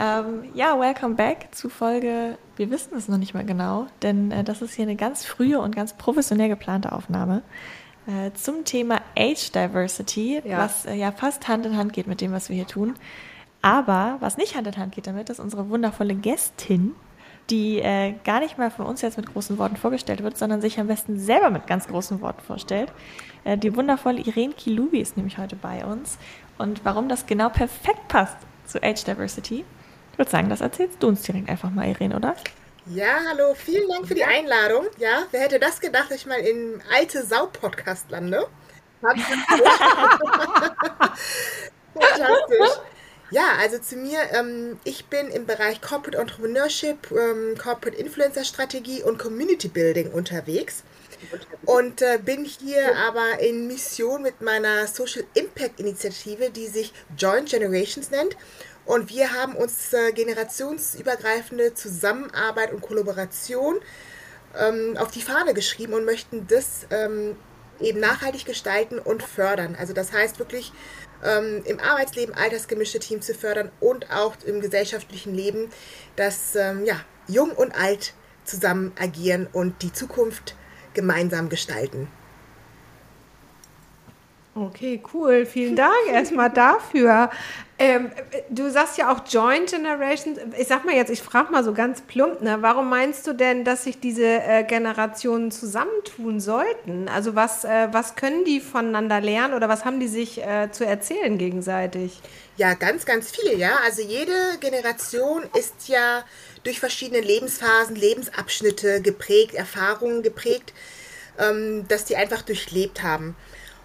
Ähm, ja, welcome back zu Folge, wir wissen es noch nicht mal genau, denn äh, das ist hier eine ganz frühe und ganz professionell geplante Aufnahme äh, zum Thema Age Diversity, ja. was äh, ja fast Hand in Hand geht mit dem, was wir hier tun. Aber was nicht Hand in Hand geht damit, ist unsere wundervolle Gästin, die äh, gar nicht mal von uns jetzt mit großen Worten vorgestellt wird, sondern sich am besten selber mit ganz großen Worten vorstellt. Äh, die wundervolle Irene Kilubi ist nämlich heute bei uns. Und warum das genau perfekt passt zu Age Diversity, würde sagen, das erzählst du uns direkt einfach mal, Irene, oder? Ja, hallo, vielen Dank für die Einladung. Ja, wer hätte das gedacht, dass ich mal im Alte Sau-Podcast lande? Fantastisch. Ja, also zu mir, ähm, ich bin im Bereich Corporate Entrepreneurship, ähm, Corporate Influencer Strategie und Community Building unterwegs. Und äh, bin hier aber in Mission mit meiner Social Impact Initiative, die sich Joint Generations nennt. Und wir haben uns äh, generationsübergreifende Zusammenarbeit und Kollaboration ähm, auf die Fahne geschrieben und möchten das ähm, eben nachhaltig gestalten und fördern. Also das heißt wirklich ähm, im Arbeitsleben altersgemischte Teams zu fördern und auch im gesellschaftlichen Leben, dass ähm, ja, jung und alt zusammen agieren und die Zukunft gemeinsam gestalten. Okay, cool. Vielen Dank erstmal dafür. Ähm, du sagst ja auch Joint Generation. Ich sag mal jetzt, ich frage mal so ganz plump, ne, warum meinst du denn, dass sich diese äh, Generationen zusammentun sollten? Also was, äh, was können die voneinander lernen oder was haben die sich äh, zu erzählen gegenseitig? Ja, ganz, ganz viel, ja. Also jede Generation ist ja durch verschiedene Lebensphasen, Lebensabschnitte geprägt, Erfahrungen geprägt, ähm, dass die einfach durchlebt haben.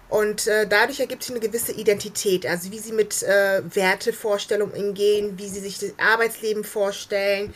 Und äh, dadurch ergibt sich eine gewisse Identität, also wie sie mit äh, Wertevorstellungen umgehen, wie sie sich das Arbeitsleben vorstellen,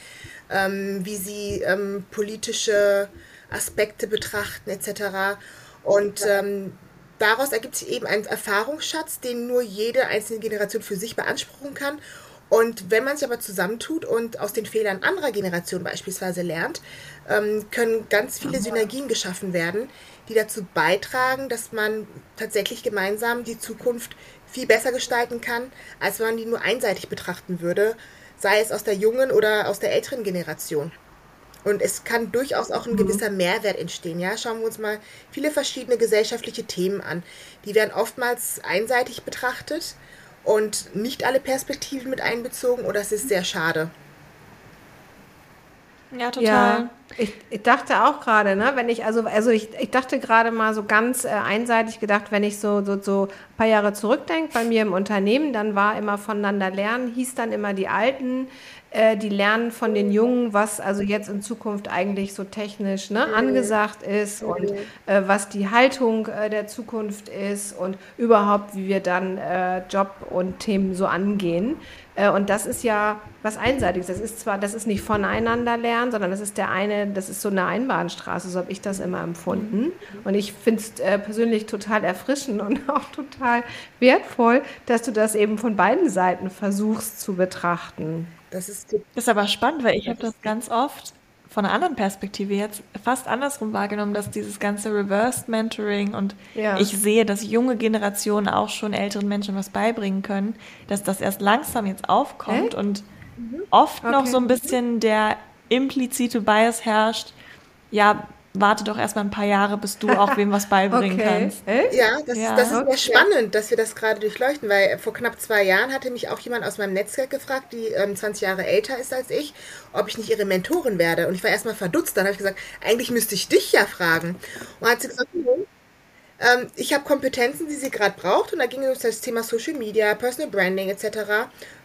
ähm, wie sie ähm, politische Aspekte betrachten etc. Und ähm, daraus ergibt sich eben ein Erfahrungsschatz, den nur jede einzelne Generation für sich beanspruchen kann. Und wenn man sich aber zusammentut und aus den Fehlern anderer Generationen beispielsweise lernt, ähm, können ganz viele Synergien geschaffen werden, die dazu beitragen, dass man tatsächlich gemeinsam die Zukunft viel besser gestalten kann, als wenn man die nur einseitig betrachten würde, sei es aus der jungen oder aus der älteren Generation. Und es kann durchaus auch ein mhm. gewisser Mehrwert entstehen. Ja, schauen wir uns mal viele verschiedene gesellschaftliche Themen an. Die werden oftmals einseitig betrachtet und nicht alle Perspektiven mit einbezogen oder es ist sehr schade. Ja, total. Ja, ich, ich dachte auch gerade, ne, wenn ich, also, also ich, ich dachte gerade mal so ganz äh, einseitig gedacht, wenn ich so, so, so ein paar Jahre zurückdenke bei mir im Unternehmen, dann war immer voneinander lernen, hieß dann immer die Alten, äh, die lernen von den Jungen, was also jetzt in Zukunft eigentlich so technisch ne, angesagt ist und äh, was die Haltung äh, der Zukunft ist und überhaupt, wie wir dann äh, Job und Themen so angehen. Äh, und das ist ja was Einseitiges. Das ist zwar, das ist nicht voneinander lernen, sondern das ist der eine, das ist so eine Einbahnstraße, so habe ich das immer empfunden. Und ich finde es persönlich total erfrischend und auch total wertvoll, dass du das eben von beiden Seiten versuchst zu betrachten. Das ist, ist aber spannend, weil ich habe das ganz oft von einer anderen Perspektive jetzt fast andersrum wahrgenommen, dass dieses ganze Reversed Mentoring und ja. ich sehe, dass junge Generationen auch schon älteren Menschen was beibringen können, dass das erst langsam jetzt aufkommt Hä? und mhm. oft okay. noch so ein bisschen der implizite Bias herrscht, ja, warte doch erstmal ein paar Jahre, bis du auch wem was beibringen okay. kannst. Ja, das, ja. das ist okay. sehr spannend, dass wir das gerade durchleuchten, weil vor knapp zwei Jahren hatte mich auch jemand aus meinem Netzwerk gefragt, die ähm, 20 Jahre älter ist als ich, ob ich nicht ihre Mentorin werde. Und ich war erstmal verdutzt. Dann habe ich gesagt, eigentlich müsste ich dich ja fragen. Und hat sie gesagt, ähm, ich habe Kompetenzen, die sie gerade braucht. Und da ging es um das Thema Social Media, Personal Branding etc.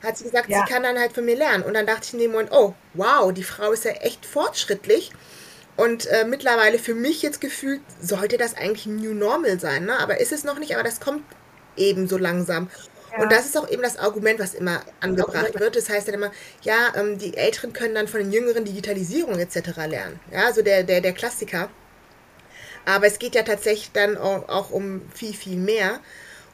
Hat sie gesagt, ja. sie kann dann halt von mir lernen. Und dann dachte ich in dem Moment, oh, wow, die Frau ist ja echt fortschrittlich. Und äh, mittlerweile für mich jetzt gefühlt, sollte das eigentlich New Normal sein, ne? Aber ist es noch nicht, aber das kommt eben so langsam. Ja. Und das ist auch eben das Argument, was immer angebracht wird. Das heißt dann immer, ja, ähm, die Älteren können dann von den Jüngeren Digitalisierung etc. lernen. Ja, so der, der, der Klassiker. Aber es geht ja tatsächlich dann auch, auch um viel, viel mehr.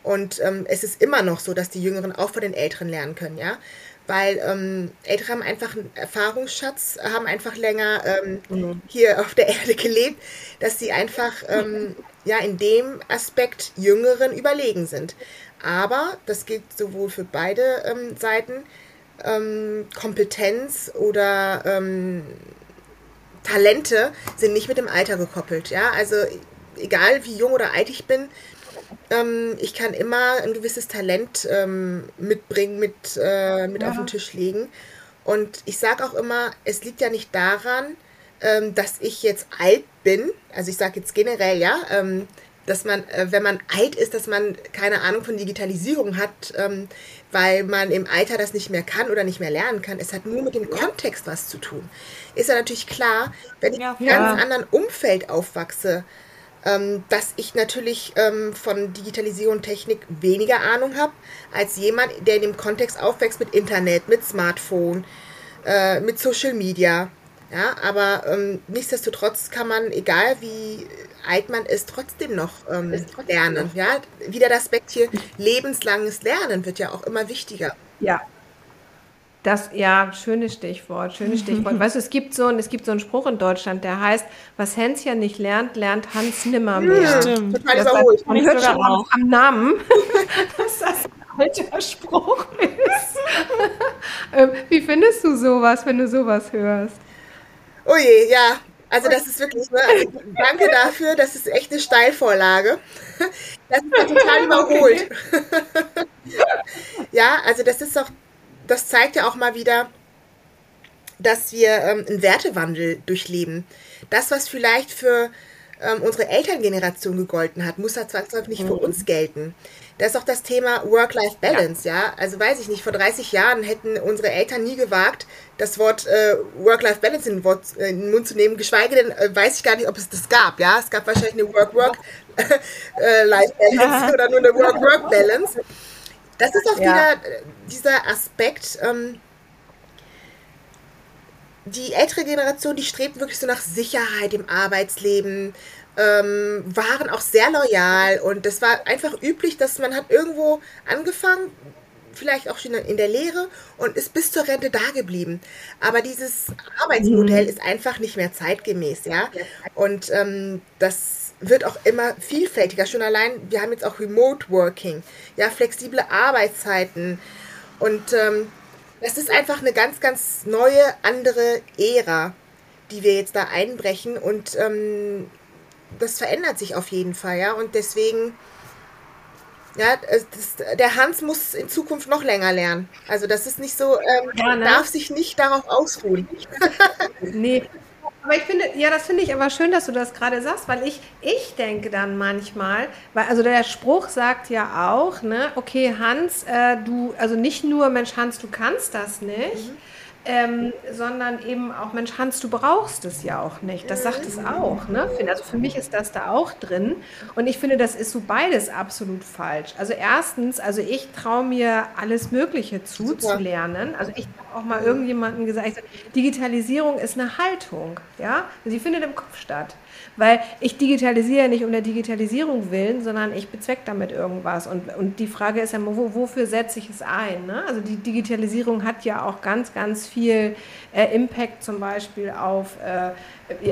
Und ähm, es ist immer noch so, dass die Jüngeren auch von den Älteren lernen können, ja. Weil ähm, Ältere haben einfach einen Erfahrungsschatz, haben einfach länger ähm, mhm. hier auf der Erde gelebt, dass sie einfach ähm, ja in dem Aspekt Jüngeren überlegen sind. Aber das gilt sowohl für beide ähm, Seiten. Ähm, Kompetenz oder ähm, Talente sind nicht mit dem Alter gekoppelt. Ja, also egal wie jung oder alt ich bin, ähm, ich kann immer ein gewisses Talent ähm, mitbringen, mit, äh, mit ja. auf den Tisch legen. Und ich sage auch immer, es liegt ja nicht daran, ähm, dass ich jetzt alt bin. Also ich sage jetzt generell, ja, ähm, dass man, äh, wenn man alt ist, dass man keine Ahnung von Digitalisierung hat, ähm, weil man im Alter das nicht mehr kann oder nicht mehr lernen kann. Es hat nur mit dem Kontext was zu tun. Ist ja natürlich klar, wenn ich ja, in einem ganz anderen Umfeld aufwachse, ähm, dass ich natürlich ähm, von Digitalisierung und Technik weniger Ahnung habe, als jemand, der in dem Kontext aufwächst mit Internet, mit Smartphone, äh, mit Social Media. Ja, aber ähm, nichtsdestotrotz kann man, egal wie alt man ist, trotzdem noch ähm, lernen. Ja, wieder das Aspekt hier, lebenslanges Lernen wird ja auch immer wichtiger. Ja, das, ja, schönes Stichwort, schönes Stichwort. weißt du, es gibt so, es gibt so einen Spruch in Deutschland, der heißt, was Hänschen nicht lernt, lernt Hans nimmermehr. Ja, stimmt. Total das heißt, man hört schon auch. am Namen, dass das ein alter Spruch ist. Ähm, wie findest du sowas, wenn du sowas hörst? Oh je, ja. Also das ist wirklich, ne, also danke dafür, das ist echt eine Steilvorlage. Das ist total überholt. ja, also das ist doch das zeigt ja auch mal wieder, dass wir ähm, einen Wertewandel durchleben. Das, was vielleicht für ähm, unsere Elterngeneration gegolten hat, muss ja zwangsläufig nicht für uns gelten. Das ist auch das Thema Work-Life-Balance, ja. ja. Also weiß ich nicht, vor 30 Jahren hätten unsere Eltern nie gewagt, das Wort äh, Work-Life-Balance in, äh, in, den Mund zu nehmen, geschweige denn äh, weiß ich gar nicht, ob es das gab, ja. Es gab wahrscheinlich eine Work-Work-Life-Balance äh, oder nur eine Work-Work-Balance. Das ist auch ja. wieder äh, dieser Aspekt. Ähm, die ältere Generation, die strebt wirklich so nach Sicherheit im Arbeitsleben, ähm, waren auch sehr loyal und das war einfach üblich, dass man hat irgendwo angefangen, vielleicht auch schon in der Lehre und ist bis zur Rente da geblieben. Aber dieses Arbeitsmodell mhm. ist einfach nicht mehr zeitgemäß, ja. Und ähm, das wird auch immer vielfältiger. Schon allein, wir haben jetzt auch Remote Working, ja, flexible Arbeitszeiten. Und ähm, das ist einfach eine ganz, ganz neue, andere Ära, die wir jetzt da einbrechen. Und ähm, das verändert sich auf jeden Fall, ja. Und deswegen, ja, das, der Hans muss in Zukunft noch länger lernen. Also das ist nicht so, ähm, ja, ne? darf sich nicht darauf ausruhen. nee, aber ich finde, ja, das finde ich aber schön, dass du das gerade sagst, weil ich, ich denke dann manchmal, weil, also der Spruch sagt ja auch, ne, okay, Hans, äh, du, also nicht nur, Mensch, Hans, du kannst das nicht. Mhm ähm, sondern eben auch, Mensch, Hans, du brauchst es ja auch nicht. Das sagt es auch. Ne? Also für mich ist das da auch drin. Und ich finde, das ist so beides absolut falsch. Also erstens, also ich traue mir alles Mögliche zuzulernen. Also ich habe auch mal irgendjemandem gesagt, Digitalisierung ist eine Haltung. Ja? Sie findet im Kopf statt. Weil ich digitalisiere nicht um der Digitalisierung willen, sondern ich bezwecke damit irgendwas. Und, und die Frage ist ja, wo, wofür setze ich es ein? Ne? Also die Digitalisierung hat ja auch ganz, ganz viel äh, Impact zum Beispiel auf, äh,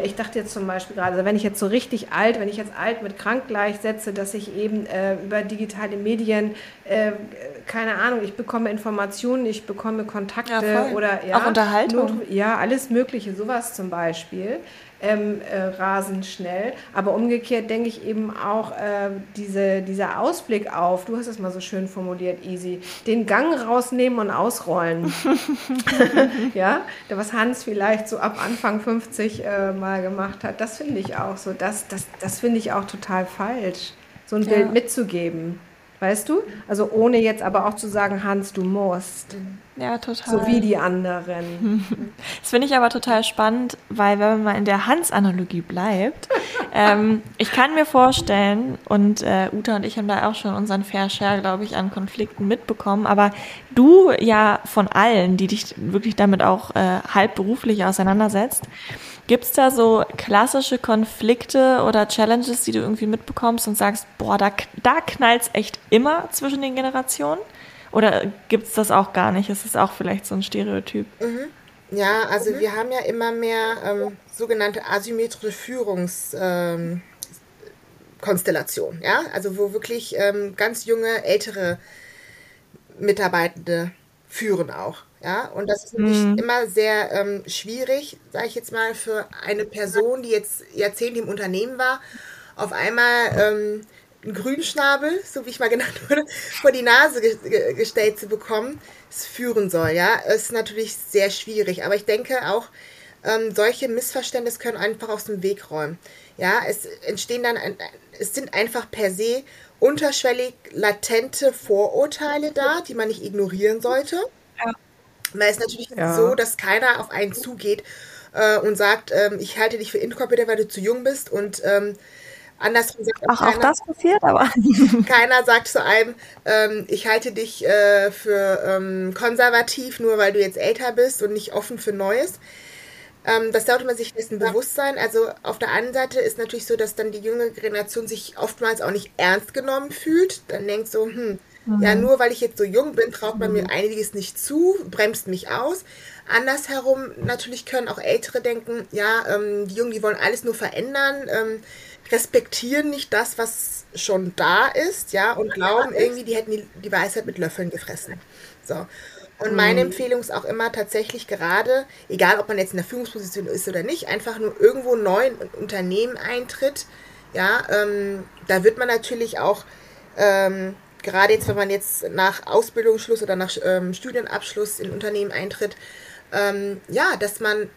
ich dachte jetzt zum Beispiel gerade, also wenn ich jetzt so richtig alt, wenn ich jetzt alt mit krank gleichsetze, dass ich eben äh, über digitale Medien, äh, keine Ahnung, ich bekomme Informationen, ich bekomme Kontakte ja, oder ja, auch Unterhaltung. Not, ja, alles Mögliche, sowas zum Beispiel ähm, äh, rasend schnell. Aber umgekehrt denke ich eben auch äh, diese, dieser Ausblick auf, du hast es mal so schön formuliert, Easy, den Gang rausnehmen und ausrollen. ja, was Hans vielleicht so ab Anfang 50 äh, mal gemacht hat, das finde ich auch so, das, das, das finde ich auch total falsch, so ein ja. Bild mitzugeben. Weißt du? Also ohne jetzt aber auch zu sagen, Hans, du musst. Ja, total. So wie die anderen. Das finde ich aber total spannend, weil wenn man mal in der Hans-Analogie bleibt, ähm, ich kann mir vorstellen, und äh, Uta und ich haben da auch schon unseren Fair Share, glaube ich, an Konflikten mitbekommen, aber du ja von allen, die dich wirklich damit auch äh, halb beruflich auseinandersetzt, Gibt es da so klassische Konflikte oder Challenges, die du irgendwie mitbekommst und sagst, boah, da, da knallt es echt immer zwischen den Generationen? Oder gibt es das auch gar nicht? Ist es auch vielleicht so ein Stereotyp? Mhm. Ja, also mhm. wir haben ja immer mehr ähm, sogenannte asymmetrische Führungskonstellationen, ähm, ja, also wo wirklich ähm, ganz junge, ältere Mitarbeitende führen auch. Ja, und das ist mhm. immer sehr ähm, schwierig, sage ich jetzt mal, für eine Person, die jetzt Jahrzehnte im Unternehmen war, auf einmal ähm, einen Grünschnabel, so wie ich mal genannt wurde, vor die Nase ge ge gestellt zu bekommen, es führen soll. Ja, ist natürlich sehr schwierig. Aber ich denke auch, ähm, solche Missverständnisse können einfach aus dem Weg räumen. Ja, es entstehen dann, ein, es sind einfach per se unterschwellig latente Vorurteile da, die man nicht ignorieren sollte. Weil es natürlich ja. so, dass keiner auf einen zugeht äh, und sagt, ähm, ich halte dich für inkompetent, weil du zu jung bist und ähm, andersrum sagt auch, Ach, keiner, auch das passiert, aber keiner sagt zu einem, ähm, ich halte dich äh, für ähm, konservativ, nur weil du jetzt älter bist und nicht offen für Neues. Ähm, das sollte man sich dessen ja. bewusst sein. Also auf der einen Seite ist natürlich so, dass dann die junge Generation sich oftmals auch nicht ernst genommen fühlt. Dann denkt so, hm, Mhm. Ja, nur weil ich jetzt so jung bin, traut man mir einiges nicht zu, bremst mich aus. Andersherum natürlich können auch Ältere denken, ja, ähm, die Jungen, die wollen alles nur verändern, ähm, respektieren nicht das, was schon da ist, ja, und glauben irgendwie, die hätten die, die Weisheit mit Löffeln gefressen. So. Und meine mhm. Empfehlung ist auch immer tatsächlich gerade, egal ob man jetzt in der Führungsposition ist oder nicht, einfach nur irgendwo neu in ein Unternehmen eintritt, ja, ähm, da wird man natürlich auch ähm, gerade jetzt, wenn man jetzt nach Ausbildungsschluss oder nach ähm, Studienabschluss in Unternehmen eintritt, ähm, ja, dass man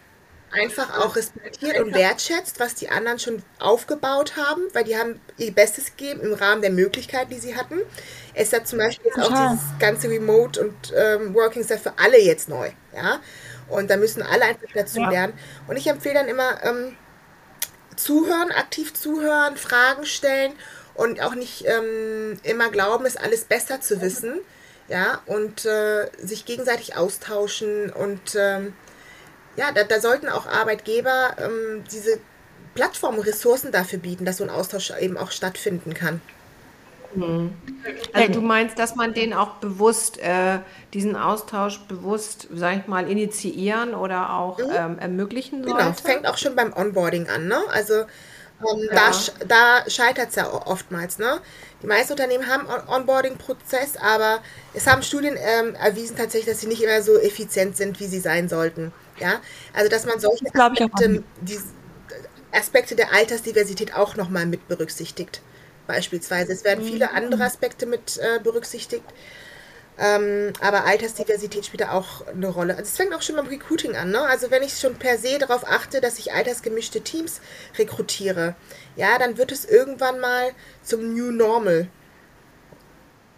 einfach auch respektiert und wertschätzt, was die anderen schon aufgebaut haben, weil die haben ihr Bestes gegeben im Rahmen der Möglichkeiten, die sie hatten. Es ist ja zum Beispiel jetzt auch dieses ganze Remote und ähm, Working ist für alle jetzt neu, ja. Und da müssen alle einfach dazu ja. lernen. Und ich empfehle dann immer ähm, zuhören, aktiv zuhören, Fragen stellen und auch nicht ähm, immer glauben, es alles besser zu wissen, ja, und äh, sich gegenseitig austauschen und ähm, ja, da, da, sollten auch Arbeitgeber ähm, diese Plattformen, Ressourcen dafür bieten, dass so ein Austausch eben auch stattfinden kann. Mhm. Also du meinst, dass man den auch bewusst, äh, diesen Austausch bewusst, sag ich mal, initiieren oder auch mhm. ähm, ermöglichen sollte? Genau, es fängt auch schon beim Onboarding an, ne? Also ähm, ja. Da, da scheitert es ja oftmals. Ne? Die meisten Unternehmen haben Onboarding-Prozess, aber es haben Studien ähm, erwiesen tatsächlich, dass sie nicht immer so effizient sind, wie sie sein sollten. Ja? Also dass man solche Aspekte, die, Aspekte der Altersdiversität auch nochmal mit berücksichtigt. Beispielsweise. Es werden viele mhm. andere Aspekte mit äh, berücksichtigt. Ähm, aber Altersdiversität spielt da auch eine Rolle. Also es fängt auch schon beim Recruiting an. Ne? Also wenn ich schon per se darauf achte, dass ich altersgemischte Teams rekrutiere, ja, dann wird es irgendwann mal zum New Normal.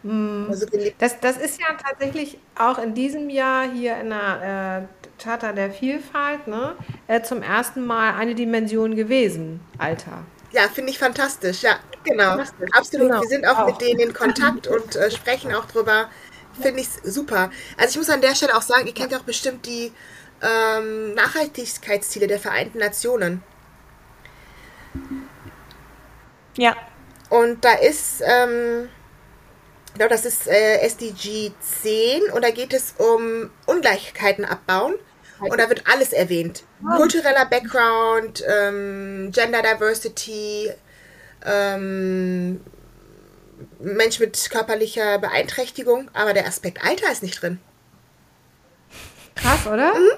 Hm. Also das, das ist ja tatsächlich auch in diesem Jahr hier in der äh, Charta der Vielfalt ne, äh, zum ersten Mal eine Dimension gewesen, Alter. Ja, finde ich fantastisch. Ja, genau. Absolut. Genau. Wir sind auch, auch, mit denen in Kontakt und äh, sprechen auch drüber, finde ich super. Also ich muss an der Stelle auch sagen, ihr kennt ja auch bestimmt die ähm, Nachhaltigkeitsziele der Vereinten Nationen. Ja. Und da ist, ähm, glaube, das ist äh, SDG 10 und da geht es um Ungleichheiten abbauen. Und da wird alles erwähnt. Kultureller Background, ähm, Gender Diversity, ähm, Mensch mit körperlicher Beeinträchtigung, aber der Aspekt Alter ist nicht drin. Krass, oder? Mhm.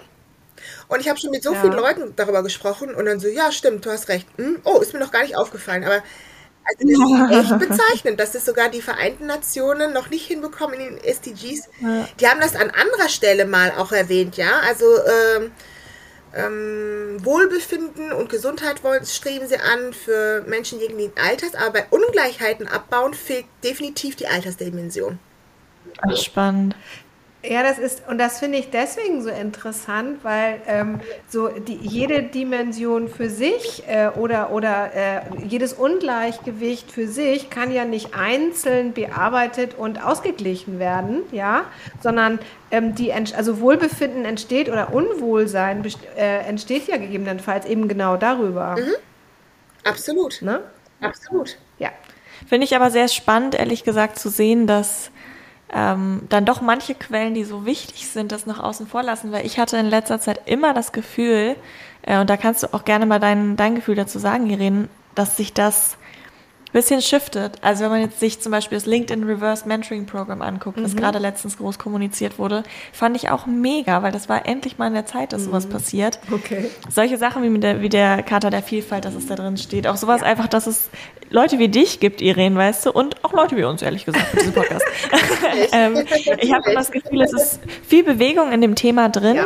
Und ich habe schon mit so ja. vielen Leuten darüber gesprochen und dann so, ja, stimmt, du hast recht. Hm? Oh, ist mir noch gar nicht aufgefallen, aber also das ist echt bezeichnend, dass es sogar die Vereinten Nationen noch nicht hinbekommen in den SDGs. Die haben das an anderer Stelle mal auch erwähnt, ja. Also ähm, ähm, Wohlbefinden und Gesundheit wollen, streben sie an für Menschen jeglichen Alters, aber bei Ungleichheiten abbauen fehlt definitiv die Altersdimension. Spannend. Ja, das ist, und das finde ich deswegen so interessant, weil ähm, so die, jede Dimension für sich äh, oder, oder äh, jedes Ungleichgewicht für sich kann ja nicht einzeln bearbeitet und ausgeglichen werden, ja, sondern ähm, die, also Wohlbefinden entsteht oder Unwohlsein äh, entsteht ja gegebenenfalls eben genau darüber. Mhm. Absolut. Ne? Absolut. Ja. Finde ich aber sehr spannend, ehrlich gesagt, zu sehen, dass ähm, dann doch manche Quellen, die so wichtig sind, das nach außen vor lassen, weil ich hatte in letzter Zeit immer das Gefühl, äh, und da kannst du auch gerne mal dein, dein Gefühl dazu sagen, Irene, dass sich das bisschen shiftet. Also wenn man jetzt sich zum Beispiel das LinkedIn Reverse Mentoring Program anguckt, was mhm. gerade letztens groß kommuniziert wurde, fand ich auch mega, weil das war endlich mal in der Zeit, dass mhm. sowas passiert. Okay. Solche Sachen wie, mit der, wie der Charta der Vielfalt, dass es da drin steht. Auch sowas ja. einfach, dass es Leute wie dich gibt, Irene, weißt du, und auch Leute wie uns, ehrlich gesagt, für diesen Podcast. ähm, ich habe das Gefühl, es ist viel Bewegung in dem Thema drin. Ja.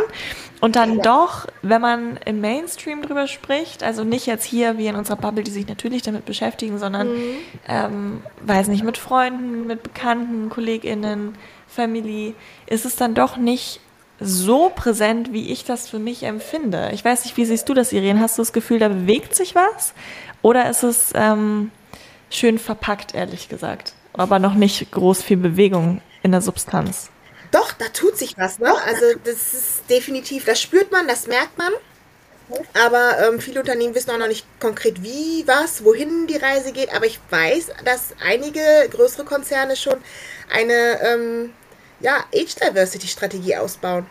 Und dann ja. doch, wenn man im Mainstream drüber spricht, also nicht jetzt hier wie in unserer Bubble, die sich natürlich damit beschäftigen, sondern, mhm. ähm, weiß nicht, mit Freunden, mit Bekannten, KollegInnen, Family, ist es dann doch nicht so präsent, wie ich das für mich empfinde. Ich weiß nicht, wie siehst du das, Irene? Hast du das Gefühl, da bewegt sich was? Oder ist es ähm, schön verpackt, ehrlich gesagt? Aber noch nicht groß viel Bewegung in der Substanz? Doch, da tut sich was, ne? Also das ist definitiv, das spürt man, das merkt man. Aber ähm, viele Unternehmen wissen auch noch nicht konkret, wie, was, wohin die Reise geht. Aber ich weiß, dass einige größere Konzerne schon eine ähm, ja, Age Diversity Strategie ausbauen.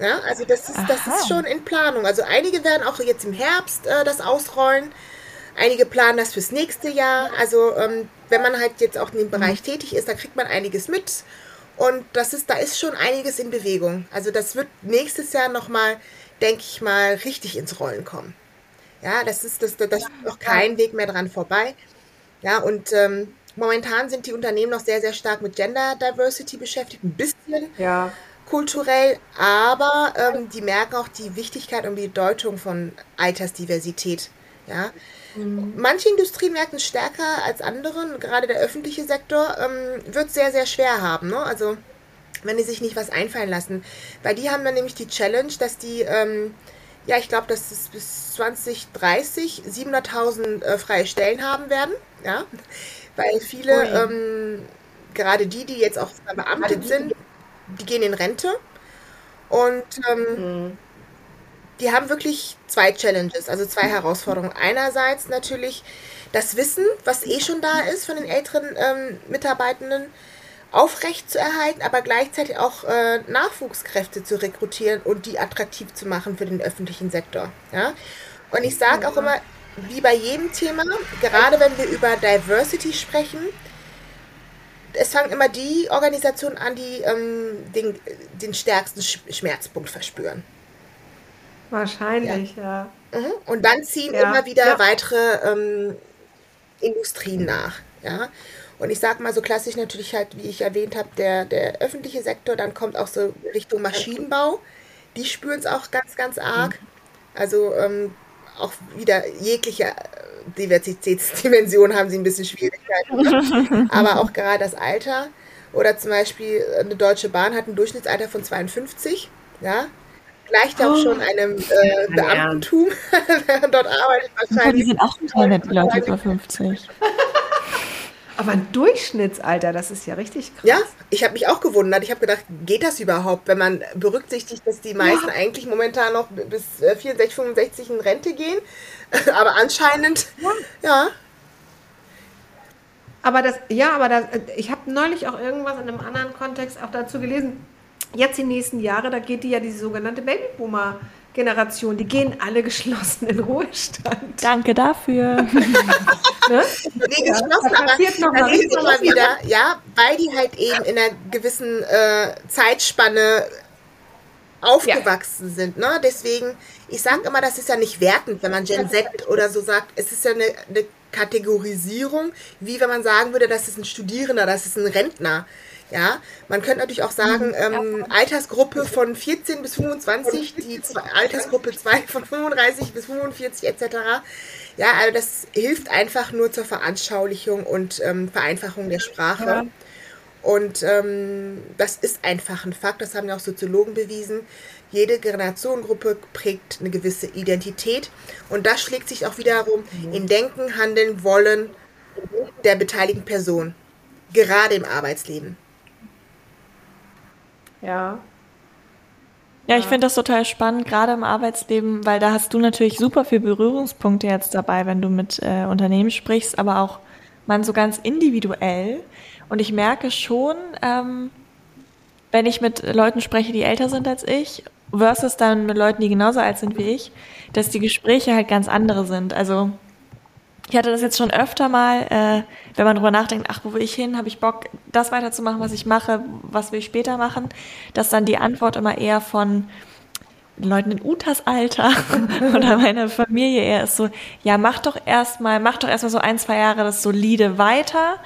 Ja, also das ist, das ist schon in Planung. Also einige werden auch jetzt im Herbst äh, das ausrollen. Einige planen das fürs nächste Jahr. Also ähm, wenn man halt jetzt auch in dem Bereich mhm. tätig ist, da kriegt man einiges mit. Und das ist, da ist schon einiges in Bewegung. Also das wird nächstes Jahr nochmal, denke ich mal, richtig ins Rollen kommen. Ja, das ist das, das ist noch kein Weg mehr dran vorbei. Ja, und ähm, momentan sind die Unternehmen noch sehr, sehr stark mit Gender Diversity beschäftigt, ein bisschen ja. kulturell, aber ähm, die merken auch die Wichtigkeit und die Bedeutung von Altersdiversität. Ja. Manche Industrien merken es stärker als andere, gerade der öffentliche Sektor ähm, wird sehr, sehr schwer haben. Ne? Also wenn die sich nicht was einfallen lassen. Weil die haben dann nämlich die Challenge, dass die, ähm, ja, ich glaube, dass es bis 2030 700.000 äh, freie Stellen haben werden. Ja, weil viele, ähm, gerade die, die jetzt auch beamtet sind, die gehen in Rente. Und ähm, mhm die haben wirklich zwei Challenges, also zwei Herausforderungen. Einerseits natürlich das Wissen, was eh schon da ist von den älteren ähm, Mitarbeitenden, aufrecht zu erhalten, aber gleichzeitig auch äh, Nachwuchskräfte zu rekrutieren und die attraktiv zu machen für den öffentlichen Sektor. Ja? Und ich sage auch immer, wie bei jedem Thema, gerade wenn wir über Diversity sprechen, es fangen immer die Organisationen an, die ähm, den, den stärksten Schmerzpunkt verspüren. Wahrscheinlich, ja. ja. Mhm. Und dann ziehen ja. immer wieder ja. weitere ähm, Industrien nach. Ja. Und ich sage mal so klassisch natürlich halt, wie ich erwähnt habe, der, der öffentliche Sektor, dann kommt auch so Richtung Maschinenbau. Die spüren es auch ganz, ganz arg. Mhm. Also ähm, auch wieder jegliche äh, Diversitätsdimension haben sie ein bisschen Schwierigkeiten. Ne? Aber auch gerade das Alter. Oder zum Beispiel eine Deutsche Bahn hat ein Durchschnittsalter von 52. Ja, gleicht auch oh. schon einem äh, Beamtentum, der dort arbeitet wahrscheinlich. Die sind auch total nett, die Leute über 50. Aber ein Durchschnittsalter, das ist ja richtig krass. Ja, ich habe mich auch gewundert. Ich habe gedacht, geht das überhaupt, wenn man berücksichtigt, dass die meisten ja. eigentlich momentan noch bis 64, äh, 65 in Rente gehen? aber anscheinend, ja. ja. Aber das, ja, aber das, ich habe neulich auch irgendwas in einem anderen Kontext auch dazu gelesen jetzt die nächsten Jahre, da geht die ja die sogenannte Babyboomer. Generation, die gehen alle geschlossen in Ruhestand. Danke dafür. ne? Nee, geschlossen, ja, aber noch da siehst du mal wieder, ja, weil die halt eben in einer gewissen äh, Zeitspanne aufgewachsen ja. sind. Ne? Deswegen, ich sage immer, das ist ja nicht wertend, wenn man Gen Z oder so sagt. Es ist ja eine, eine Kategorisierung, wie wenn man sagen würde, das ist ein Studierender, das ist ein Rentner. Ja, man könnte natürlich auch sagen, ähm, Altersgruppe von 14 bis 25, die Altersgruppe 2 von 35 bis 45 etc. Ja, also das hilft einfach nur zur Veranschaulichung und ähm, Vereinfachung der Sprache. Ja. Und ähm, das ist einfach ein Fakt, das haben ja auch Soziologen bewiesen. Jede Generationengruppe prägt eine gewisse Identität und das schlägt sich auch wiederum in Denken, Handeln, Wollen der beteiligten Person, gerade im Arbeitsleben. Ja. Ja, ich finde das total spannend, gerade im Arbeitsleben, weil da hast du natürlich super viel Berührungspunkte jetzt dabei, wenn du mit äh, Unternehmen sprichst, aber auch man so ganz individuell. Und ich merke schon, ähm, wenn ich mit Leuten spreche, die älter sind als ich, versus dann mit Leuten, die genauso alt sind wie ich, dass die Gespräche halt ganz andere sind. Also ich hatte das jetzt schon öfter mal, äh, wenn man drüber nachdenkt, ach, wo will ich hin? Habe ich Bock, das weiterzumachen, was ich mache? Was will ich später machen? Dass dann die Antwort immer eher von Leuten in Utas Alter oder meiner Familie eher ist so, ja, mach doch erstmal, mach doch erstmal so ein, zwei Jahre das solide weiter.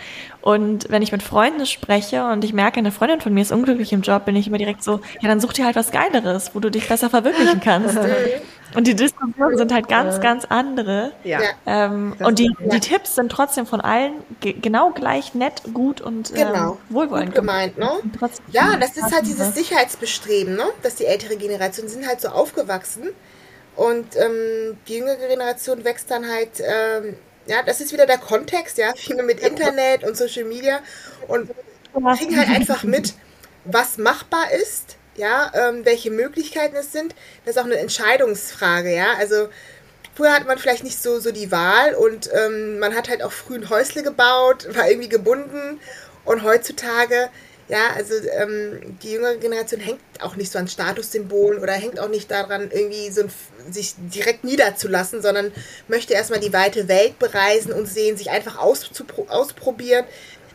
Und wenn ich mit Freunden spreche und ich merke, eine Freundin von mir ist unglücklich im Job, bin ich immer direkt so, ja, dann such dir halt was Geileres, wo du dich besser verwirklichen kannst. Und die Diskussionen sind halt ganz, ganz andere. Ja. Ähm, und die, die Tipps sind trotzdem von allen genau gleich nett, gut und ähm, genau. wohlwollend gemeint. Ne? Ja, das ist halt dieses Sicherheitsbestreben, ne? dass die ältere Generation sind halt so aufgewachsen und ähm, die jüngere Generation wächst dann halt, ähm, ja, das ist wieder der Kontext, ja, viele mit Internet und Social Media und kriegen halt einfach mit, was machbar ist ja, ähm, welche Möglichkeiten es sind. Das ist auch eine Entscheidungsfrage, ja. Also früher hat man vielleicht nicht so, so die Wahl und ähm, man hat halt auch früh ein Häusle gebaut, war irgendwie gebunden und heutzutage, ja, also ähm, die jüngere Generation hängt auch nicht so an Statussymbolen oder hängt auch nicht daran, irgendwie so ein, sich direkt niederzulassen, sondern möchte erstmal die weite Welt bereisen und sehen, sich einfach ausprobieren,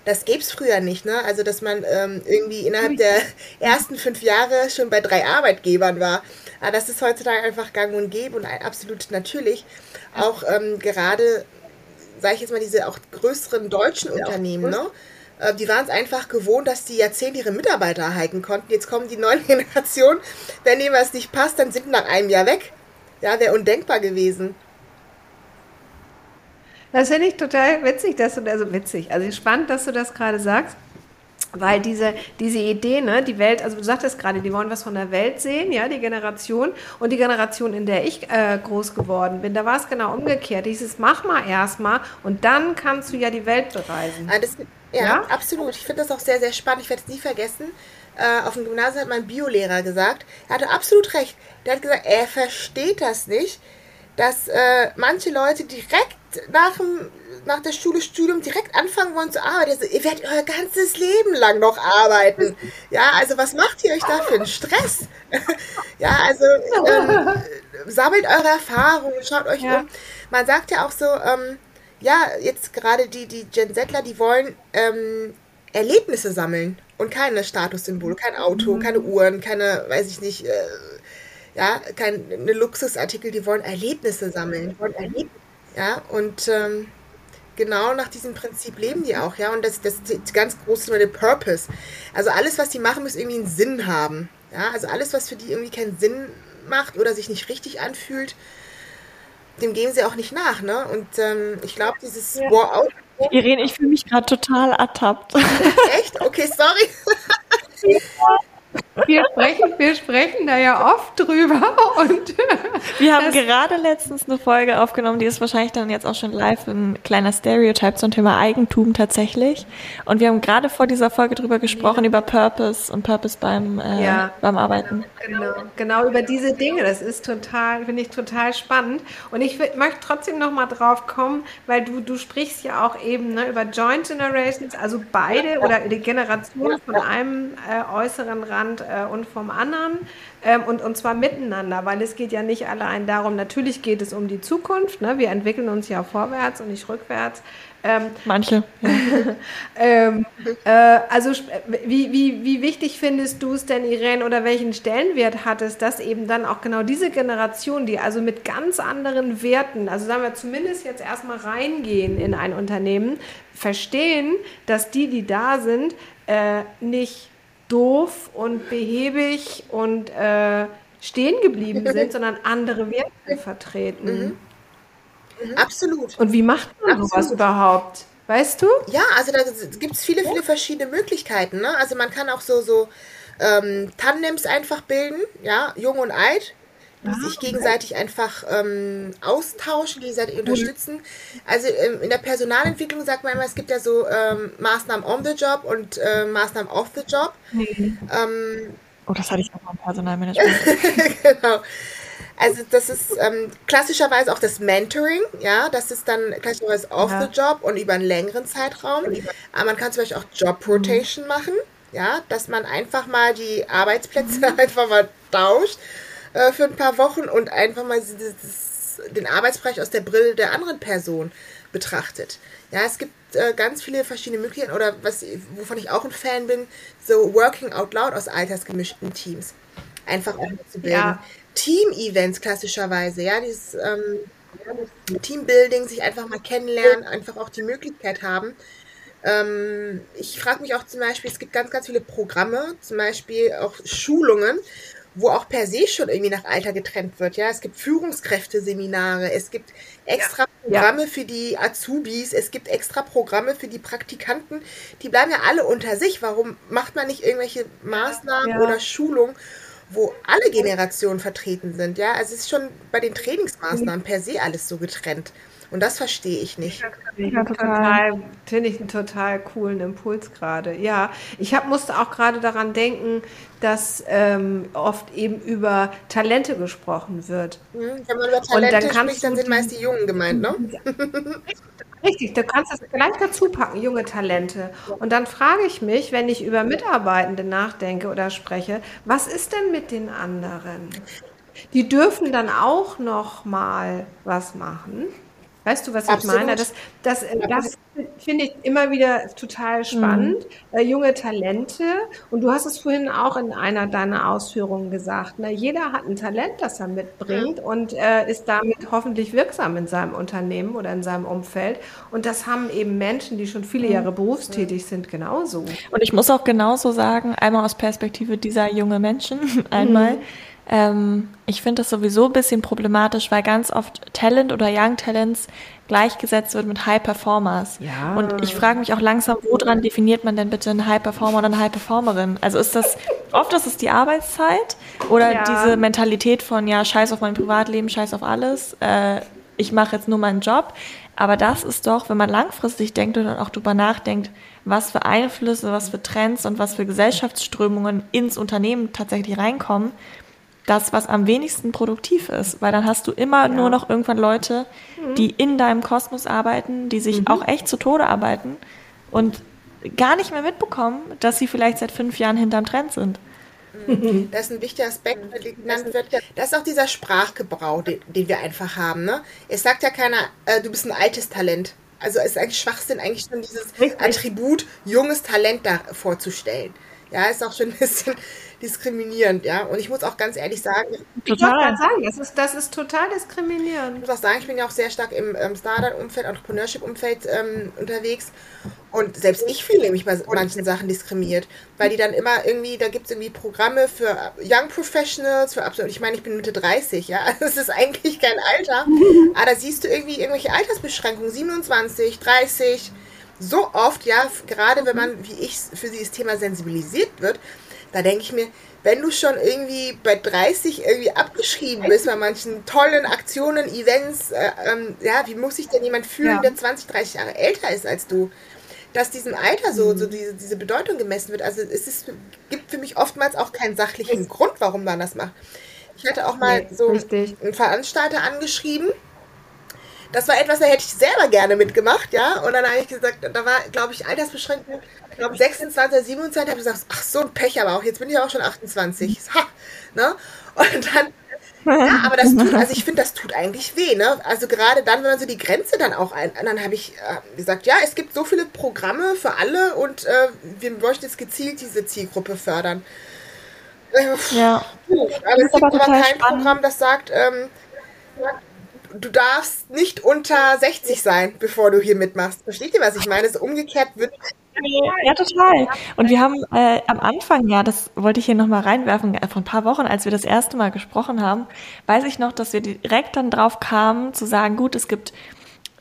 das gäbe es früher nicht, ne? Also, dass man ähm, irgendwie innerhalb der ersten fünf Jahre schon bei drei Arbeitgebern war. Aber das ist heutzutage einfach gang und gäbe und absolut natürlich. Auch ähm, gerade, sage ich jetzt mal, diese auch größeren deutschen ja, Unternehmen, ne? Äh, die waren es einfach gewohnt, dass die Jahrzehnte ihre Mitarbeiter erhalten konnten. Jetzt kommen die neuen Generationen. Wenn ihnen was nicht passt, dann sind nach einem Jahr weg. Ja, wäre undenkbar gewesen. Das finde ich total witzig, dass du, also witzig, also spannend, dass du das gerade sagst. Weil diese, diese Idee, ne, die Welt, also du sagtest gerade, die wollen was von der Welt sehen, ja, die Generation. Und die Generation, in der ich äh, groß geworden bin, da war es genau umgekehrt. Dieses mach mal erstmal und dann kannst du ja die Welt bereisen. Ah, das, ja, ja, absolut. Ich finde das auch sehr, sehr spannend. Ich werde es nie vergessen. Äh, auf dem Gymnasium hat mein Biolehrer gesagt, er hatte absolut recht. Der hat gesagt, er versteht das nicht, dass äh, manche Leute direkt nach, dem, nach der Schule Studium direkt anfangen wollen zu arbeiten. Also, ihr werdet euer ganzes Leben lang noch arbeiten. Ja, also was macht ihr euch da für einen Stress? ja, also ähm, sammelt eure Erfahrungen, schaut euch ja. um. Man sagt ja auch so, ähm, ja, jetzt gerade die, die Gen Zler, die wollen ähm, Erlebnisse sammeln und keine Statussymbole, kein Auto, mhm. keine Uhren, keine, weiß ich nicht, äh, ja, keine Luxusartikel, die wollen Erlebnisse sammeln. Die wollen Erlebnisse ja, und ähm, genau nach diesem Prinzip leben die auch, ja. Und das, das ist ganz groß der Purpose. Also alles, was die machen, muss irgendwie einen Sinn haben. Ja, also alles, was für die irgendwie keinen Sinn macht oder sich nicht richtig anfühlt, dem gehen sie auch nicht nach, ne? Und ähm, ich glaube, dieses ja. War Out. Irene, ich fühle mich gerade total ertappt. Echt? Okay, sorry. Wir sprechen, wir sprechen da ja oft drüber. Und wir haben gerade letztens eine Folge aufgenommen, die ist wahrscheinlich dann jetzt auch schon live, ein kleiner Stereotype zum Thema Eigentum tatsächlich. Und wir haben gerade vor dieser Folge drüber gesprochen, ja. über Purpose und Purpose beim, äh, ja. beim Arbeiten. Genau, genau über diese Dinge. Das ist total, finde ich total spannend. Und ich möchte trotzdem noch mal drauf kommen, weil du, du sprichst ja auch eben ne, über Joint Generations, also beide oder die Generation von einem äh, äußeren Rand äh, und vom anderen. Ähm, und, und zwar miteinander, weil es geht ja nicht allein darum, natürlich geht es um die Zukunft. Ne? Wir entwickeln uns ja vorwärts und nicht rückwärts. Ähm, Manche. Ja. ähm, äh, also wie, wie, wie wichtig findest du es denn, Irene, oder welchen Stellenwert hat es, dass eben dann auch genau diese Generation, die also mit ganz anderen Werten, also sagen wir zumindest jetzt erstmal reingehen in ein Unternehmen, verstehen, dass die, die da sind, äh, nicht doof und behäbig und äh, stehen geblieben sind, sondern andere Werte vertreten. Mhm. Absolut. Und wie macht man Absolut. sowas überhaupt? Weißt du? Ja, also da gibt es viele, viele verschiedene Möglichkeiten. Ne? Also man kann auch so, so ähm, Tandems einfach bilden, ja, jung und alt, die ah, sich gegenseitig einfach ähm, austauschen, gegenseitig unterstützen. Also ähm, in der Personalentwicklung sagt man immer, es gibt ja so ähm, Maßnahmen on the job und äh, Maßnahmen off the job. Mhm. oh, das hatte ich auch mal im Personalmanagement. genau. Also das ist ähm, klassischerweise auch das Mentoring, ja, das ist dann klassischerweise off ja. the job und über einen längeren Zeitraum. Aber man kann zum Beispiel auch Job Rotation mhm. machen, ja, dass man einfach mal die Arbeitsplätze mhm. einfach mal tauscht äh, für ein paar Wochen und einfach mal dieses, den Arbeitsbereich aus der Brille der anderen Person betrachtet. Ja, es gibt äh, ganz viele verschiedene Möglichkeiten oder was, wovon ich auch ein Fan bin, so Working Out Loud aus altersgemischten Teams. Einfach auch zu bilden. Ja. Team-Events klassischerweise, ja, dieses ähm, Teambuilding, sich einfach mal kennenlernen, einfach auch die Möglichkeit haben. Ähm, ich frage mich auch zum Beispiel, es gibt ganz, ganz viele Programme, zum Beispiel auch Schulungen, wo auch per se schon irgendwie nach Alter getrennt wird. Ja, es gibt Führungskräfteseminare, es gibt extra ja. Programme ja. für die Azubis, es gibt extra Programme für die Praktikanten. Die bleiben ja alle unter sich. Warum macht man nicht irgendwelche Maßnahmen ja. oder Schulungen, wo alle Generationen vertreten sind? Ja, also es ist schon bei den Trainingsmaßnahmen per se alles so getrennt. Und das verstehe ich nicht. Ja, total. Finde ich einen total coolen Impuls gerade. Ja, ich hab, musste auch gerade daran denken, dass ähm, oft eben über Talente gesprochen wird. Mhm, wenn man über Talente dann spricht, dann sind meist die Jungen gemeint, ne? Richtig, du kannst das gleich dazu packen, junge Talente. Und dann frage ich mich, wenn ich über Mitarbeitende nachdenke oder spreche, was ist denn mit den anderen? Die dürfen dann auch noch mal was machen. Weißt du, was Absolut. ich meine? Das, das, äh, das finde ich immer wieder total spannend. Mhm. Äh, junge Talente. Und du hast es vorhin auch in einer deiner Ausführungen gesagt. Ne? Jeder hat ein Talent, das er mitbringt mhm. und äh, ist damit hoffentlich wirksam in seinem Unternehmen oder in seinem Umfeld. Und das haben eben Menschen, die schon viele Jahre mhm. berufstätig sind, genauso. Und ich muss auch genauso sagen, einmal aus Perspektive dieser junge Menschen, einmal. Ähm, ich finde das sowieso ein bisschen problematisch, weil ganz oft Talent oder Young Talents gleichgesetzt wird mit High Performers. Ja. Und ich frage mich auch langsam, woran definiert man denn bitte einen High Performer oder eine High Performerin? Also ist das, oft ist es die Arbeitszeit oder ja. diese Mentalität von, ja, scheiß auf mein Privatleben, scheiß auf alles, äh, ich mache jetzt nur meinen Job. Aber das ist doch, wenn man langfristig denkt und auch drüber nachdenkt, was für Einflüsse, was für Trends und was für Gesellschaftsströmungen ins Unternehmen tatsächlich reinkommen, das, was am wenigsten produktiv ist, weil dann hast du immer ja. nur noch irgendwann Leute, mhm. die in deinem Kosmos arbeiten, die sich mhm. auch echt zu Tode arbeiten und gar nicht mehr mitbekommen, dass sie vielleicht seit fünf Jahren hinterm Trend sind. Das ist ein wichtiger Aspekt, der genannt wird. Das ist auch dieser Sprachgebrauch, den, den wir einfach haben. Ne? Es sagt ja keiner, äh, du bist ein altes Talent. Also es ist eigentlich Schwachsinn, eigentlich schon dieses Attribut junges Talent da vorzustellen. Ja, ist auch schon ein bisschen diskriminierend, ja. Und ich muss auch ganz ehrlich sagen, ich wollte gerade sagen, das ist, das ist total diskriminierend. Ich muss auch sagen, ich bin ja auch sehr stark im ähm, Startup-Umfeld, Entrepreneurship-Umfeld ähm, unterwegs. Und selbst ich fühle mich bei manchen Sachen diskriminiert, weil die dann immer irgendwie, da gibt es irgendwie Programme für Young Professionals, für absolut, ich meine, ich bin Mitte 30, ja, das ist eigentlich kein Alter, aber da siehst du irgendwie irgendwelche Altersbeschränkungen, 27, 30, so oft, ja, gerade wenn man, wie ich, für dieses Thema sensibilisiert wird, da denke ich mir, wenn du schon irgendwie bei 30 irgendwie abgeschrieben bist bei manchen tollen Aktionen, Events, äh, ähm, ja, wie muss sich denn jemand fühlen, ja. der 20, 30 Jahre älter ist als du? Dass diesem Alter so, mhm. so diese, diese Bedeutung gemessen wird. Also es ist, gibt für mich oftmals auch keinen sachlichen Grund, warum man das macht. Ich hatte auch mal nee, so richtig. einen Veranstalter angeschrieben, das war etwas, da hätte ich selber gerne mitgemacht, ja. Und dann habe ich gesagt, da war, glaube ich, Altersbeschränkung, glaube 26, 27, habe ich gesagt, ach so ein Pech, aber auch jetzt bin ich auch schon 28. Ha, ne? Und dann, ja, aber das tut, also ich finde, das tut eigentlich weh, ne? Also gerade dann, wenn man so die Grenze dann auch ein, dann habe ich äh, gesagt, ja, es gibt so viele Programme für alle und äh, wir möchten jetzt gezielt diese Zielgruppe fördern. Ja. Puh, aber es gibt aber kein spannend. Programm, das sagt, ähm, du darfst nicht unter 60 sein, bevor du hier mitmachst. Versteht ihr, was ich meine? So umgekehrt wird Ja, total. Und wir haben äh, am Anfang, ja, das wollte ich hier nochmal reinwerfen, äh, vor ein paar Wochen, als wir das erste Mal gesprochen haben, weiß ich noch, dass wir direkt dann drauf kamen, zu sagen, gut, es gibt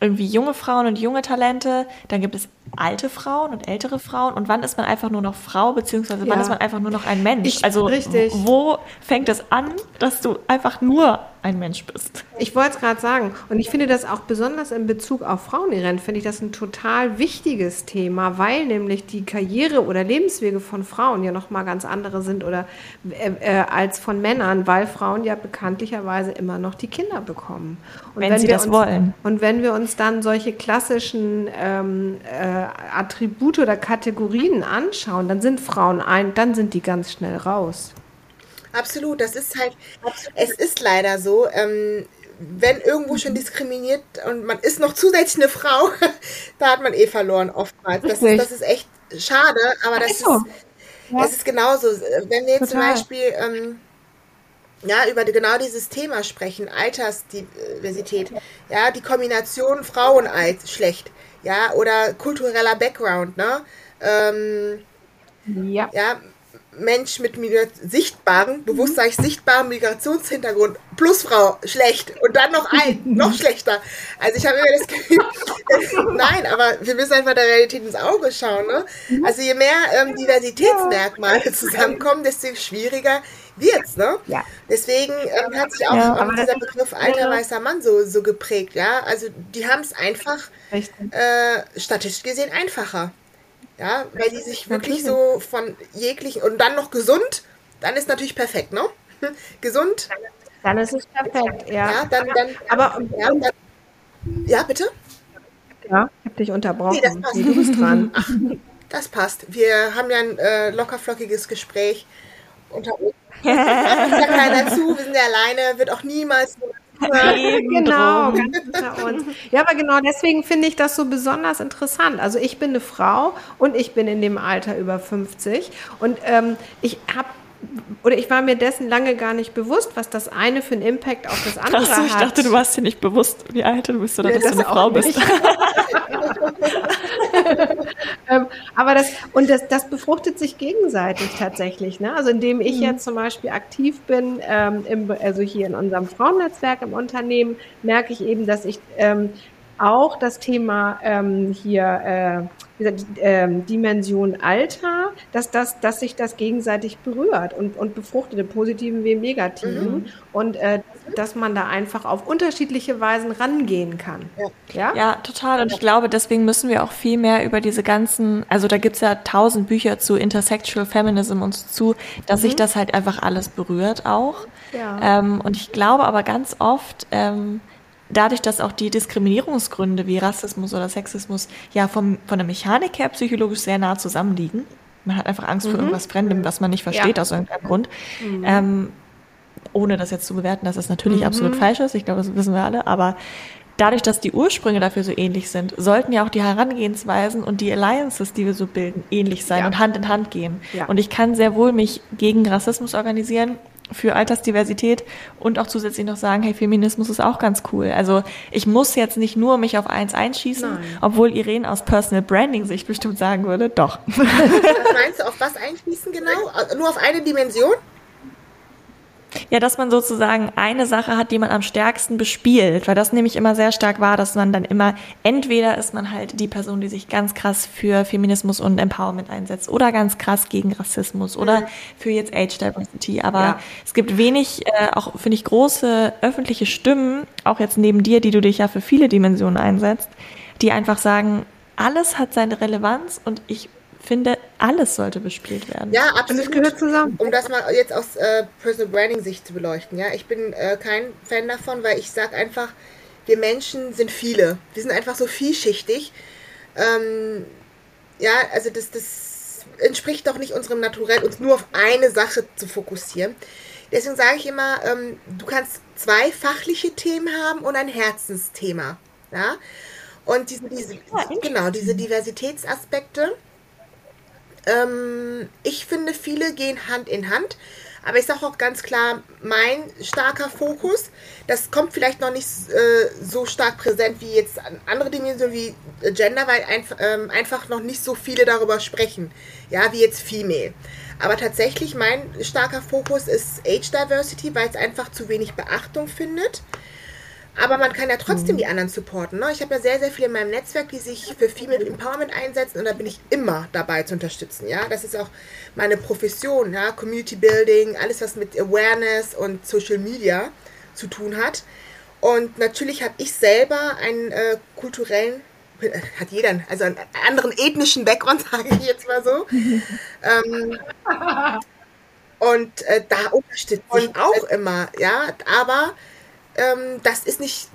irgendwie junge Frauen und junge Talente, dann gibt es alte Frauen und ältere Frauen und wann ist man einfach nur noch Frau, beziehungsweise wann ist man einfach nur noch ein Mensch? Ich, also richtig. wo fängt es an, dass du einfach nur ein Mensch bist? Ich wollte es gerade sagen. Und ich finde das auch besonders in Bezug auf Frauenirren, finde ich das ein total wichtiges Thema, weil nämlich die Karriere oder Lebenswege von Frauen ja nochmal ganz andere sind oder äh, äh, als von Männern, weil Frauen ja bekanntlicherweise immer noch die Kinder bekommen. Und wenn, wenn sie das uns, wollen. Und wenn wir uns dann solche klassischen ähm, äh, Attribute oder Kategorien anschauen, dann sind Frauen ein, dann sind die ganz schnell raus. Absolut, das ist halt, es ist leider so, ähm, wenn irgendwo schon diskriminiert und man ist noch zusätzlich eine Frau, da hat man eh verloren oftmals. Das ist, das ist echt schade, aber das ist, ja. ist genauso. Wenn wir jetzt Total. zum Beispiel ähm, ja, über genau dieses Thema sprechen, Altersdiversität, ja, die Kombination Frauenalt schlecht, ja, oder kultureller Background, ne? Ähm, ja. ja, Mensch mit sichtbaren, bewusst sage ich sichtbaren Migrationshintergrund plus Frau, schlecht. Und dann noch ein, noch schlechter. Also ich habe immer das Gefühl, nein, aber wir müssen einfach der Realität ins Auge schauen. Ne? Also je mehr ähm, Diversitätsmerkmale zusammenkommen, desto schwieriger wird's. Ne? Ja. Deswegen ähm, hat sich auch ja, dieser Begriff alter weißer Mann so, so geprägt. Ja, Also die haben es einfach äh, statistisch gesehen einfacher. Ja, weil die sich wirklich so von jeglichen und dann noch gesund, dann ist natürlich perfekt, ne? gesund. Dann ist es perfekt, ja. ja dann, dann, Aber ja, dann, ja, bitte? Ja, ich habe dich unterbrochen. Nee, das passt. Du bist dran. Ach, das passt. Wir haben ja ein äh, lockerflockiges Gespräch unter uns. Da keiner zu, wir sind ja alleine, wird auch niemals genau, ganz unter uns. Ja, aber genau deswegen finde ich das so besonders interessant. Also ich bin eine Frau und ich bin in dem Alter über 50 und ähm, ich habe oder ich war mir dessen lange gar nicht bewusst, was das eine für einen Impact auf das andere Krass, hat. Ich dachte, du warst dir nicht bewusst, wie alt du bist oder ja, dass das du eine Frau bist. ähm, aber das, und das, das befruchtet sich gegenseitig tatsächlich. Ne? Also indem ich mhm. jetzt zum Beispiel aktiv bin, ähm, im, also hier in unserem Frauennetzwerk im Unternehmen, merke ich eben, dass ich ähm, auch das Thema ähm, hier äh, dieser ähm, Dimension Alter, dass, das, dass sich das gegenseitig berührt und, und befruchtet, im positiven wie im negativen. Mhm. Und äh, dass man da einfach auf unterschiedliche Weisen rangehen kann. Ja. ja, ja? total. Und ich glaube, deswegen müssen wir auch viel mehr über diese ganzen, also da gibt es ja tausend Bücher zu Intersexual Feminism und zu, dass mhm. sich das halt einfach alles berührt auch. Ja. Ähm, und ich glaube aber ganz oft, ähm, dadurch, dass auch die Diskriminierungsgründe wie Rassismus oder Sexismus ja vom, von der Mechanik her psychologisch sehr nah zusammenliegen. Man hat einfach Angst mhm. vor irgendwas Fremdem, was man nicht versteht ja. aus irgendeinem Grund. Mhm. Ähm, ohne das jetzt zu bewerten, dass es natürlich mhm. absolut falsch ist. Ich glaube, das wissen wir alle. Aber dadurch, dass die Ursprünge dafür so ähnlich sind, sollten ja auch die Herangehensweisen und die Alliances, die wir so bilden, ähnlich sein ja. und Hand in Hand gehen. Ja. Und ich kann sehr wohl mich gegen Rassismus organisieren für Altersdiversität und auch zusätzlich noch sagen, hey, Feminismus ist auch ganz cool. Also ich muss jetzt nicht nur mich auf eins einschießen, Nein. obwohl Irene aus Personal Branding sich bestimmt sagen würde, doch. Was meinst du, auf was einschießen genau? Nur auf eine Dimension? Ja, dass man sozusagen eine Sache hat, die man am stärksten bespielt, weil das nämlich immer sehr stark war, dass man dann immer, entweder ist man halt die Person, die sich ganz krass für Feminismus und Empowerment einsetzt oder ganz krass gegen Rassismus oder mhm. für jetzt Age Diversity. Aber ja. es gibt wenig, äh, auch finde ich, große öffentliche Stimmen, auch jetzt neben dir, die du dich ja für viele Dimensionen einsetzt, die einfach sagen, alles hat seine Relevanz und ich finde, alles sollte bespielt werden. Ja, absolut. Und es gehört zusammen. Um das mal jetzt aus äh, Personal Branding Sicht zu beleuchten. Ja, ich bin äh, kein Fan davon, weil ich sage einfach, wir Menschen sind viele. Wir sind einfach so vielschichtig. Ähm, ja, also das, das entspricht doch nicht unserem Naturell, uns nur auf eine Sache zu fokussieren. Deswegen sage ich immer, ähm, du kannst zwei fachliche Themen haben und ein Herzensthema. Ja? Und diese, diese, genau, diese Diversitätsaspekte ähm, ich finde, viele gehen Hand in Hand. Aber ich sage auch ganz klar, mein starker Fokus, das kommt vielleicht noch nicht äh, so stark präsent wie jetzt andere Dimensionen wie Gender, weil einf ähm, einfach noch nicht so viele darüber sprechen. Ja, wie jetzt Female. Aber tatsächlich mein starker Fokus ist Age Diversity, weil es einfach zu wenig Beachtung findet. Aber man kann ja trotzdem mhm. die anderen supporten. Ne? Ich habe ja sehr, sehr viele in meinem Netzwerk, die sich für Female Empowerment einsetzen und da bin ich immer dabei zu unterstützen. Ja, das ist auch meine Profession, ja, Community Building, alles was mit Awareness und Social Media zu tun hat. Und natürlich habe ich selber einen äh, kulturellen, äh, hat jeder, also einen anderen ethnischen Background, sage ich jetzt mal so. ähm, und äh, da unterstütze ich auch immer, ja, aber ähm, das ist nicht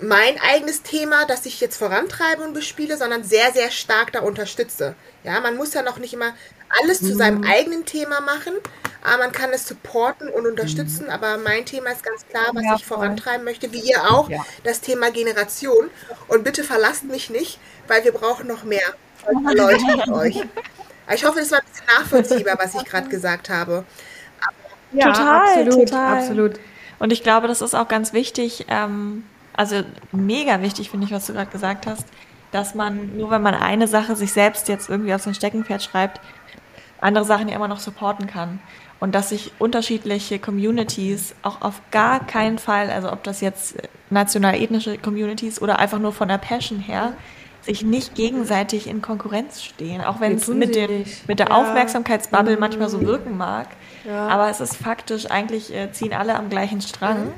mein eigenes Thema, das ich jetzt vorantreibe und bespiele, sondern sehr, sehr stark da unterstütze. Ja, man muss ja noch nicht immer alles zu seinem mhm. eigenen Thema machen, aber man kann es supporten und unterstützen. Mhm. Aber mein Thema ist ganz klar, was ja, ich vorantreiben möchte, wie ihr auch, ja. das Thema Generation. Und bitte verlasst mich nicht, weil wir brauchen noch mehr Leute mit euch. Ich hoffe, das war ein bisschen nachvollziehbar, was ich gerade gesagt habe. Ja, total, absolut, total. absolut. Und ich glaube, das ist auch ganz wichtig, ähm, also mega wichtig, finde ich, was du gerade gesagt hast, dass man, nur wenn man eine Sache sich selbst jetzt irgendwie auf sein Steckenpferd schreibt, andere Sachen ja immer noch supporten kann. Und dass sich unterschiedliche Communities auch auf gar keinen Fall, also ob das jetzt national-ethnische Communities oder einfach nur von der Passion her, sich nicht gegenseitig in Konkurrenz stehen. Auch wenn es mit, mit der ja. Aufmerksamkeitsbubble manchmal so wirken mag. Ja. Aber es ist faktisch, eigentlich äh, ziehen alle am gleichen Strang. Mhm.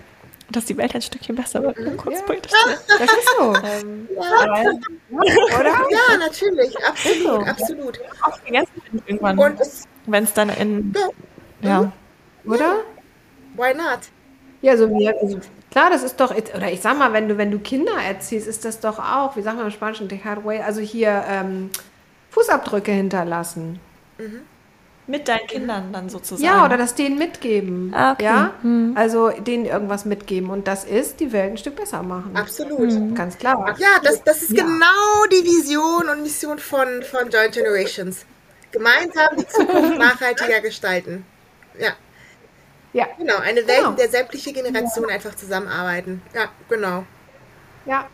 Dass die Welt ein Stückchen besser wird. Mhm. Kurz ja. Das ist so. Ähm, ja. Oder? Ja, natürlich. Absolut, so. absolut. Auch vergessen irgendwann. Wenn es dann in. Ja. Mhm. Oder? Why not? Ja, so wie, also klar, das ist doch, oder ich sag mal, wenn du, wenn du Kinder erziehst, ist das doch auch, wie sagen wir im Spanischen, also hier ähm, Fußabdrücke hinterlassen. Mhm. Mit deinen Kindern dann sozusagen. Ja, oder das denen mitgeben. Ah, okay. Ja, hm. also denen irgendwas mitgeben und das ist die Welt ein Stück besser machen. Absolut, hm. ganz klar. Ja, das, das ist ja. genau die Vision und Mission von, von Joint Generations. Gemeinsam die Zukunft nachhaltiger gestalten. Ja. Ja. Genau, eine Welt, genau. in der sämtliche Generationen ja. einfach zusammenarbeiten. Ja, genau. Ja.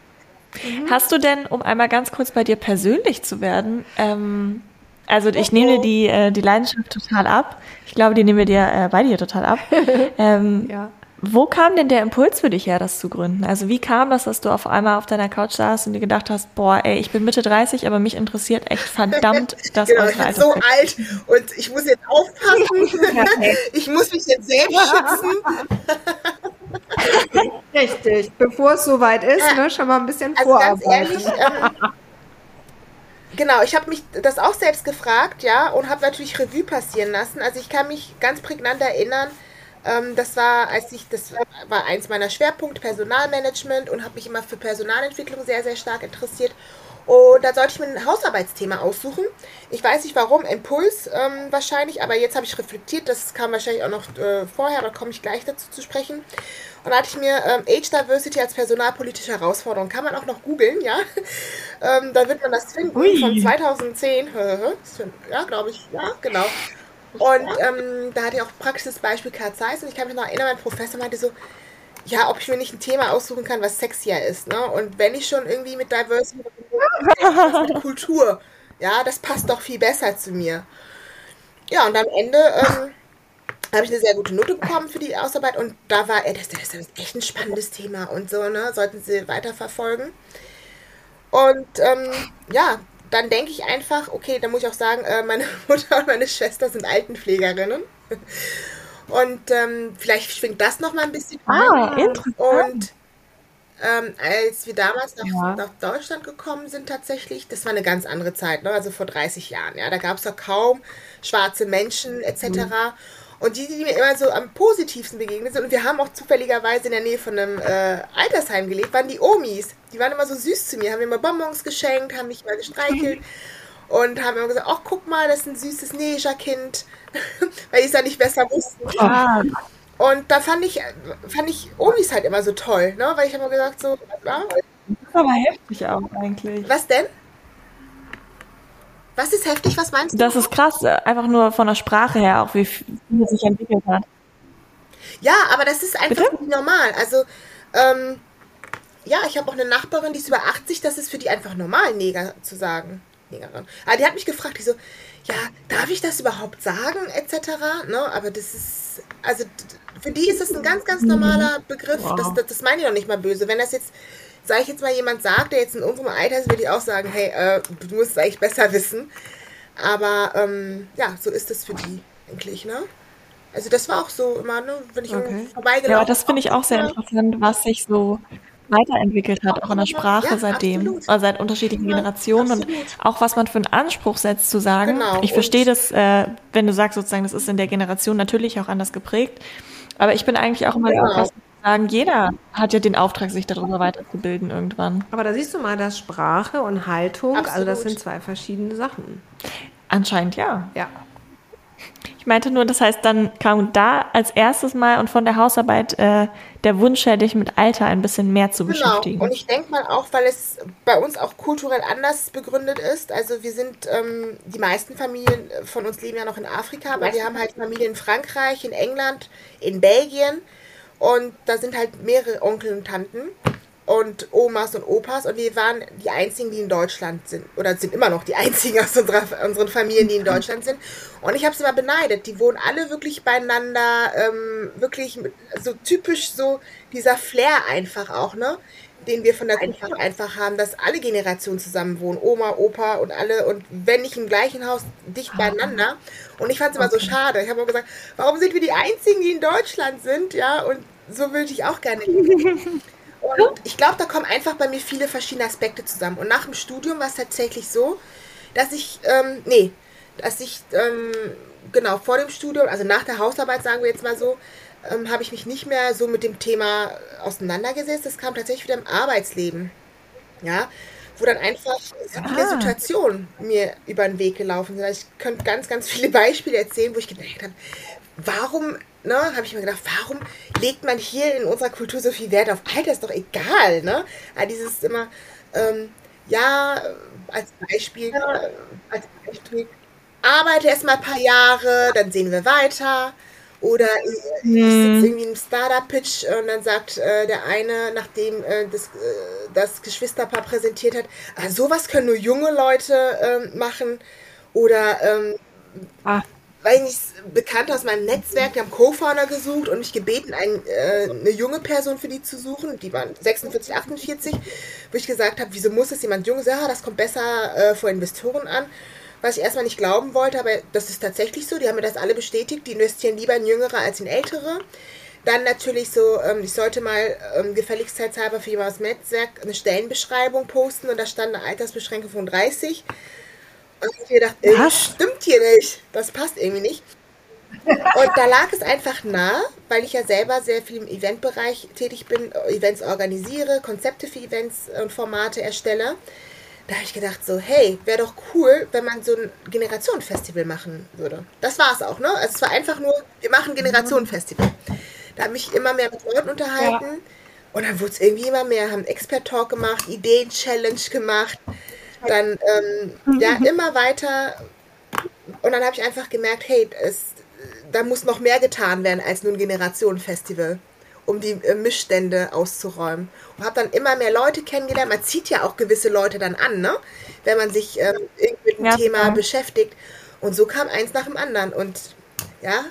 Mhm. Hast du denn, um einmal ganz kurz bei dir persönlich zu werden, ähm, also ich nehme dir die, äh, die Leidenschaft total ab. Ich glaube, die nehmen wir dir äh, beide hier total ab. Ähm, ja. Wo kam denn der Impuls für dich her, das zu gründen? Also wie kam das, dass du auf einmal auf deiner Couch saßt und dir gedacht hast, boah, ey, ich bin Mitte 30, aber mich interessiert echt verdammt das genau, Ich bin so alt und ich muss jetzt aufpassen. ich muss mich jetzt selbst schützen. Richtig, bevor es soweit ist, ne, schon mal ein bisschen also vorarbeiten. Ganz ehrlich, ähm, Genau, ich habe mich das auch selbst gefragt, ja, und habe natürlich Revue passieren lassen. Also ich kann mich ganz prägnant erinnern, ähm, das war, als ich, das war eins meiner Schwerpunkte, Personalmanagement und habe mich immer für Personalentwicklung sehr, sehr stark interessiert. Und da sollte ich mir ein Hausarbeitsthema aussuchen. Ich weiß nicht warum, Impuls ähm, wahrscheinlich, aber jetzt habe ich reflektiert, das kam wahrscheinlich auch noch äh, vorher, da komme ich gleich dazu zu sprechen. Und da hatte ich mir ähm, Age Diversity als personalpolitische Herausforderung, kann man auch noch googeln, ja. ähm, da wird man das finden, Ui. von 2010, ja, glaube ich, ja, genau. Und ähm, da hatte ich auch praktisches Beispiel Karl Zeiss und ich kann mich noch erinnern, mein Professor meinte so, ja, ob ich mir nicht ein Thema aussuchen kann, was sexier ist. Ne? Und wenn ich schon irgendwie mit Diversity, Kultur, ja, das passt doch viel besser zu mir. Ja, und am Ende ähm, habe ich eine sehr gute Note bekommen für die Ausarbeit und da war, ey, das, das ist echt ein spannendes Thema und so, ne? Sollten Sie weiterverfolgen. Und ähm, ja, dann denke ich einfach, okay, da muss ich auch sagen, äh, meine Mutter und meine Schwester sind Altenpflegerinnen. Und ähm, vielleicht schwingt das noch mal ein bisschen. Ah, interessant. Und ähm, als wir damals nach, ja. nach, Deutschland gekommen sind, tatsächlich, das war eine ganz andere Zeit, ne? also vor 30 Jahren. Ja, da gab es ja kaum schwarze Menschen etc. Mhm. Und die, die mir immer so am positivsten begegnet sind, und wir haben auch zufälligerweise in der Nähe von einem äh, Altersheim gelebt, waren die Omis. Die waren immer so süß zu mir, haben mir immer Bonbons geschenkt, haben mich mal gestreichelt. und haben immer gesagt, ach guck mal, das ist ein süßes Neger-Kind, weil ich es ja nicht besser wusste. Ah. Und da fand ich, fand ich Omis halt immer so toll, ne? weil ich habe immer gesagt, so, ja. Das ist aber heftig auch eigentlich. Was denn? Was ist heftig? Was meinst du? Das ist krass, einfach nur von der Sprache her, auch wie viel sich entwickelt hat. Ja, aber das ist einfach Bitte? normal. Also, ähm, ja, ich habe auch eine Nachbarin, die ist über 80, das ist für die einfach normal, Neger zu sagen. Negerin. Aber die hat mich gefragt, die so, ja, darf ich das überhaupt sagen, etc. Ne? Aber das ist, also für die ist das ein ganz, ganz normaler Begriff. Wow. Das, das, das meine ich noch nicht mal böse. Wenn das jetzt, sage ich jetzt mal, jemand sagt, der jetzt in unserem Alter ist, würde ich auch sagen, hey, äh, du musst es eigentlich besser wissen. Aber ähm, ja, so ist es für die eigentlich, ne? Also das war auch so immer, ne, wenn ich Okay. vorbeigelaufen Ja, aber das finde ich auch sehr interessant, was sich so weiterentwickelt hat, auch in der Sprache Ja, seitdem, oder seit unterschiedlichen Ja, Generationen und absolut. auch was man für einen Anspruch setzt zu sagen. Genau, Ich und- verstehe das, äh, wenn du sagst sozusagen, das ist in der Generation natürlich auch anders geprägt, aber ich bin eigentlich auch immer Genau. Sagen, jeder hat ja den Auftrag, sich darüber weiterzubilden irgendwann. Aber da siehst du mal, dass Sprache und Haltung, also das Absolut. sind zwei verschiedene Sachen. Anscheinend ja. Ja. Ich meinte nur, das heißt, dann kam da als erstes Mal und von der Hausarbeit äh, der Wunsch her, dich mit Alter ein bisschen mehr zu Genau. beschäftigen. Und ich denke mal auch, weil es bei uns auch kulturell anders begründet ist. Also wir sind, ähm, die meisten Familien von uns leben ja noch in Afrika, aber wir haben halt Familien in Frankreich, in England, in Belgien. Und da sind halt mehrere Onkel und Tanten und Omas und Opas. Und wir waren die einzigen, die in Deutschland sind. Oder sind immer noch die einzigen aus unserer, unseren Familien, die in Deutschland sind. Und ich habe sie immer beneidet. Die wohnen alle wirklich beieinander. Ähm, wirklich mit, so typisch so dieser Flair einfach auch, ne? Den wir von der Kultur einfach haben, dass alle Generationen zusammen wohnen. Oma, Opa und alle. Und wenn nicht im gleichen Haus, dicht beieinander. Und ich fand es immer so schade. Ich habe auch gesagt, warum sind wir die Einzigen, die in Deutschland sind? Ja, und so würde ich auch gerne leben. Und ich glaube, da kommen einfach bei mir viele verschiedene Aspekte zusammen. Und nach dem Studium war es tatsächlich so, dass ich, ähm, nee, dass ich, ähm, genau, vor dem Studium, also nach der Hausarbeit, sagen wir jetzt mal so, ähm, habe ich mich nicht mehr so mit dem Thema auseinandergesetzt. Das kam tatsächlich wieder im Arbeitsleben. Ja, wo dann einfach so viele Ah. Situationen mir über den Weg gelaufen sind. Also ich könnte ganz, ganz viele Beispiele erzählen, wo ich gedacht habe, warum, ne, habe ich mir gedacht, warum legt man hier in unserer Kultur so viel Wert auf Alter? Ist doch egal, ne? Ja, dieses immer, ähm, ja, als Beispiel, äh, als Beispiel, arbeite erst mal ein paar Jahre, dann sehen wir weiter. Oder ich, ich sitze irgendwie im Startup-Pitch und dann sagt äh, der eine, nachdem äh, das, äh, das Geschwisterpaar präsentiert hat, ah, sowas können nur junge Leute ähm, machen. Oder ähm, Ah. Weiß nicht, Bekannte aus meinem Netzwerk, die haben Co-Founder gesucht und mich gebeten, ein, äh, eine junge Person für die zu suchen. Die waren 46, 48, wo ich gesagt habe, wieso muss es jemand Junges? Ja, das kommt besser äh, vor Investoren an. Was ich erstmal nicht glauben wollte, aber das ist tatsächlich so. Die haben mir das alle bestätigt. Die investieren lieber in Jüngere als in Ältere. Dann natürlich so, ähm, ich sollte mal ähm, gefälligkeitshalber für jemand aus Netzwerk eine Stellenbeschreibung posten und da stand eine Altersbeschränkung von 30. Und mir gedacht, äh, Was? stimmt hier nicht. Das passt irgendwie nicht. Und da lag es einfach nah, weil ich ja selber sehr viel im Eventbereich tätig bin, Events organisiere, Konzepte für Events und Formate erstelle. Da habe ich gedacht, so, hey, wäre doch cool, wenn man so ein Generationenfestival machen würde. Das war es auch, ne? Also es war einfach nur, wir machen Generationenfestival. Da habe ich immer mehr mit Leuten unterhalten. Und dann wurde es irgendwie immer mehr, haben Expert-Talk gemacht, Ideen-Challenge gemacht. Dann, ähm, ja, immer weiter. Und dann habe ich einfach gemerkt, hey, es, da muss noch mehr getan werden als nur ein Generationenfestival, um die äh, Missstände auszuräumen. Und habe dann immer mehr Leute kennengelernt. Man zieht ja auch gewisse Leute dann an, ne? wenn man sich ähm, irgendwie mit dem Ja, Thema klar. beschäftigt. Und so kam eins nach dem anderen. Und ja,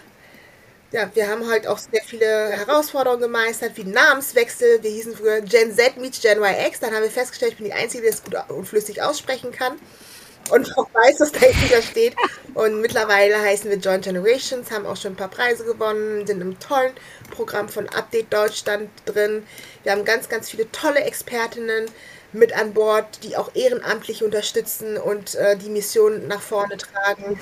ja, wir haben halt auch sehr viele Herausforderungen gemeistert, wie Namenswechsel. Wir hießen früher Gen Z meets Gen YX. Dann haben wir festgestellt, ich bin die Einzige, die das gut und flüssig aussprechen kann. Und auch weiß, was dahinter steht. Und mittlerweile heißen wir Joint Generations, haben auch schon ein paar Preise gewonnen, sind im tollen Programm von Update Deutschland drin. Wir haben ganz, ganz viele tolle Expertinnen mit an Bord, die auch ehrenamtlich unterstützen und äh, die Mission nach vorne tragen.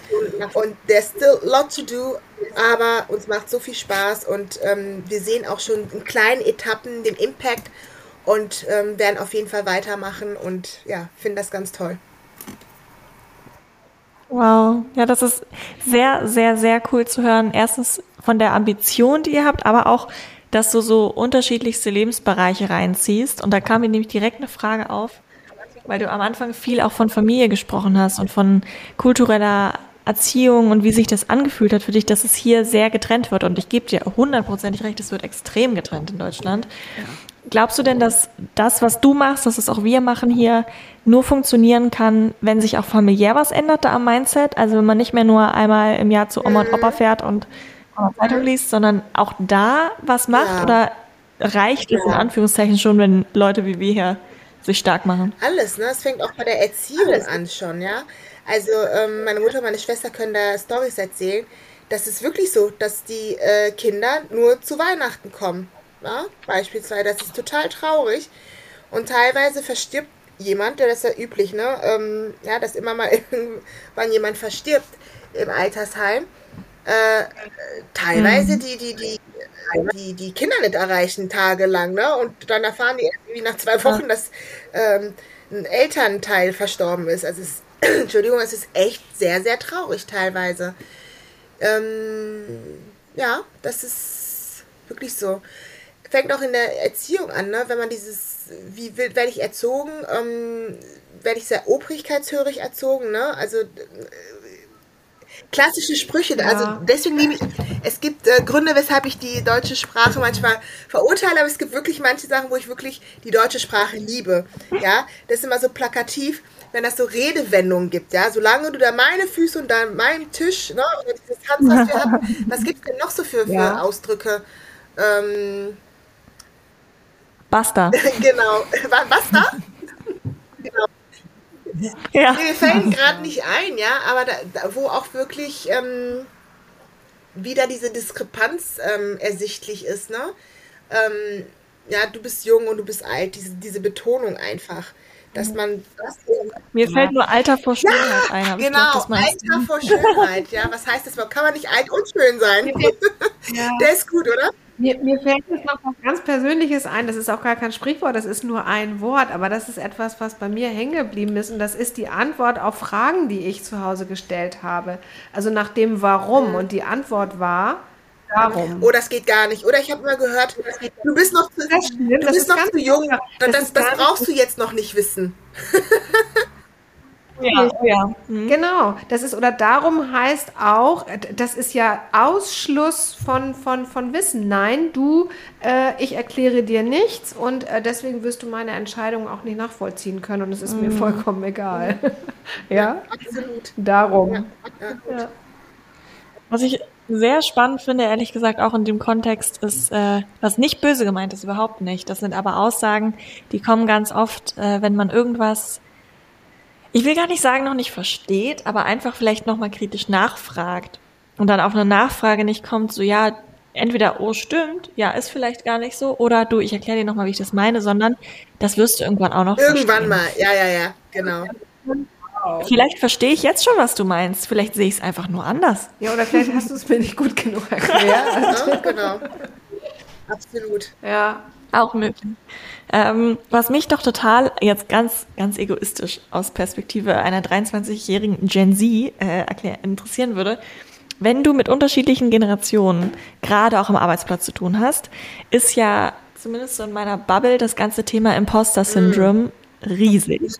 Und there's still a lot to do, aber uns macht so viel Spaß und ähm, wir sehen auch schon in kleinen Etappen den Impact und ähm, werden auf jeden Fall weitermachen und ja, finde das ganz toll. Wow, ja, das ist sehr, sehr, sehr cool zu hören. Erstens von der Ambition, die ihr habt, aber auch, dass du so unterschiedlichste Lebensbereiche reinziehst. Und da kam mir nämlich direkt eine Frage auf, weil du am Anfang viel auch von Familie gesprochen hast und von kultureller Erziehung und wie sich das angefühlt hat für dich, dass es hier sehr getrennt wird. Und ich gebe dir hundertprozentig recht, es wird extrem getrennt in Deutschland. Ja. Glaubst du denn, dass das, was du machst, dass es auch wir machen hier, nur funktionieren kann, wenn sich auch familiär was ändert da am Mindset? Also wenn man nicht mehr nur einmal im Jahr zu Oma und Opa fährt und Zeitung liest, sondern auch da was macht? Ja. Oder reicht es in Anführungszeichen schon, wenn Leute wie wir hier sich stark machen? Alles, ne? Es fängt auch bei der Erziehung Alles. an schon, ja. Also ähm, meine Mutter und meine Schwester können da Stories erzählen. Das ist wirklich so, dass die äh, Kinder nur zu Weihnachten kommen. Ja? Beispielsweise, das ist total traurig. Und teilweise verstirbt jemand, der das ist ja üblich, ne? Ähm, ja, dass immer mal irgendwann jemand verstirbt im Altersheim. Äh, teilweise mhm. die, die, die, die, die Kinder nicht erreichen tagelang, ne? Und dann erfahren die irgendwie nach zwei Wochen, dass ähm, ein Elternteil verstorben ist. Also es, Entschuldigung, es ist echt sehr, sehr traurig teilweise. Ähm, ja, das ist wirklich so fängt auch in der Erziehung an, ne? wenn man dieses, wie werde ich erzogen, ähm, werde ich sehr obrigkeitshörig erzogen, ne? also äh, klassische Sprüche, ja. also deswegen nehme ich, es gibt äh, Gründe, weshalb ich die deutsche Sprache manchmal verurteile, aber es gibt wirklich manche Sachen, wo ich wirklich die deutsche Sprache liebe, ja, das ist immer so plakativ, wenn das so Redewendungen gibt, ja, solange du da meine Füße und dann meinen Tisch, ne, oder dieses Tanz, was wir hatten, was gibt es denn noch so für, für ja. Ausdrücke, ähm, Basta. genau. Basta? genau. Ja. Mir fällt gerade nicht ein, ja, aber da, da, wo auch wirklich ähm, wieder diese Diskrepanz ähm, ersichtlich ist, ne? Ähm, ja, du bist jung und du bist alt, diese, diese Betonung einfach, dass man das Mir ja. fällt nur Alter vor Schönheit ja, ein. genau, glaub, Alter vor Schönheit, ja. Was heißt das? Kann man nicht alt und schön sein? Ja. Der ist gut, oder? Mir, mir, fällt jetzt noch was ganz Persönliches ein. Das ist auch gar kein Sprichwort, das ist nur ein Wort. Aber das ist etwas, was bei mir hängen geblieben ist. Und das ist die Antwort auf Fragen, die ich zu Hause gestellt habe. Also nach dem Warum. Und die Antwort war, Darum. Oh, das geht gar nicht. Oder ich habe mal gehört, du bist noch zu, du bist noch zu jung. Das, das, das brauchst du jetzt noch nicht wissen. Ja, ja. Mhm. Genau, das ist oder darum heißt auch, das ist ja Ausschluss von, von, von Wissen. Nein, du, äh, ich erkläre dir nichts und äh, deswegen wirst du meine Entscheidung auch nicht nachvollziehen können und es ist mhm. mir vollkommen egal. ja? ja, absolut. Darum. Ja, ja. Was ich sehr spannend finde, ehrlich gesagt, auch in dem Kontext, ist, äh, was nicht böse gemeint ist, überhaupt nicht. Das sind aber Aussagen, die kommen ganz oft, äh, wenn man irgendwas ich will gar nicht sagen, noch nicht versteht, aber einfach vielleicht nochmal kritisch nachfragt und dann auf eine Nachfrage nicht kommt, so ja, entweder, oh, stimmt, ja, ist vielleicht gar nicht so, oder du, ich erkläre dir nochmal, wie ich das meine, sondern das wirst du irgendwann auch noch Irgendwann verstehen. mal, ja, ja, ja, genau. Vielleicht verstehe ich jetzt schon, was du meinst. Vielleicht sehe ich es einfach nur anders. Ja, oder vielleicht hast du es mir nicht gut genug erklärt. ja, genau. Absolut. Ja. Auch möglich. Ähm, was mich doch total jetzt ganz, ganz egoistisch aus Perspektive einer 23-jährigen Gen Z äh, interessieren würde, wenn du mit unterschiedlichen Generationen gerade auch am Arbeitsplatz zu tun hast, ist ja zumindest so in meiner Bubble das ganze Thema Imposter Syndrome riesig.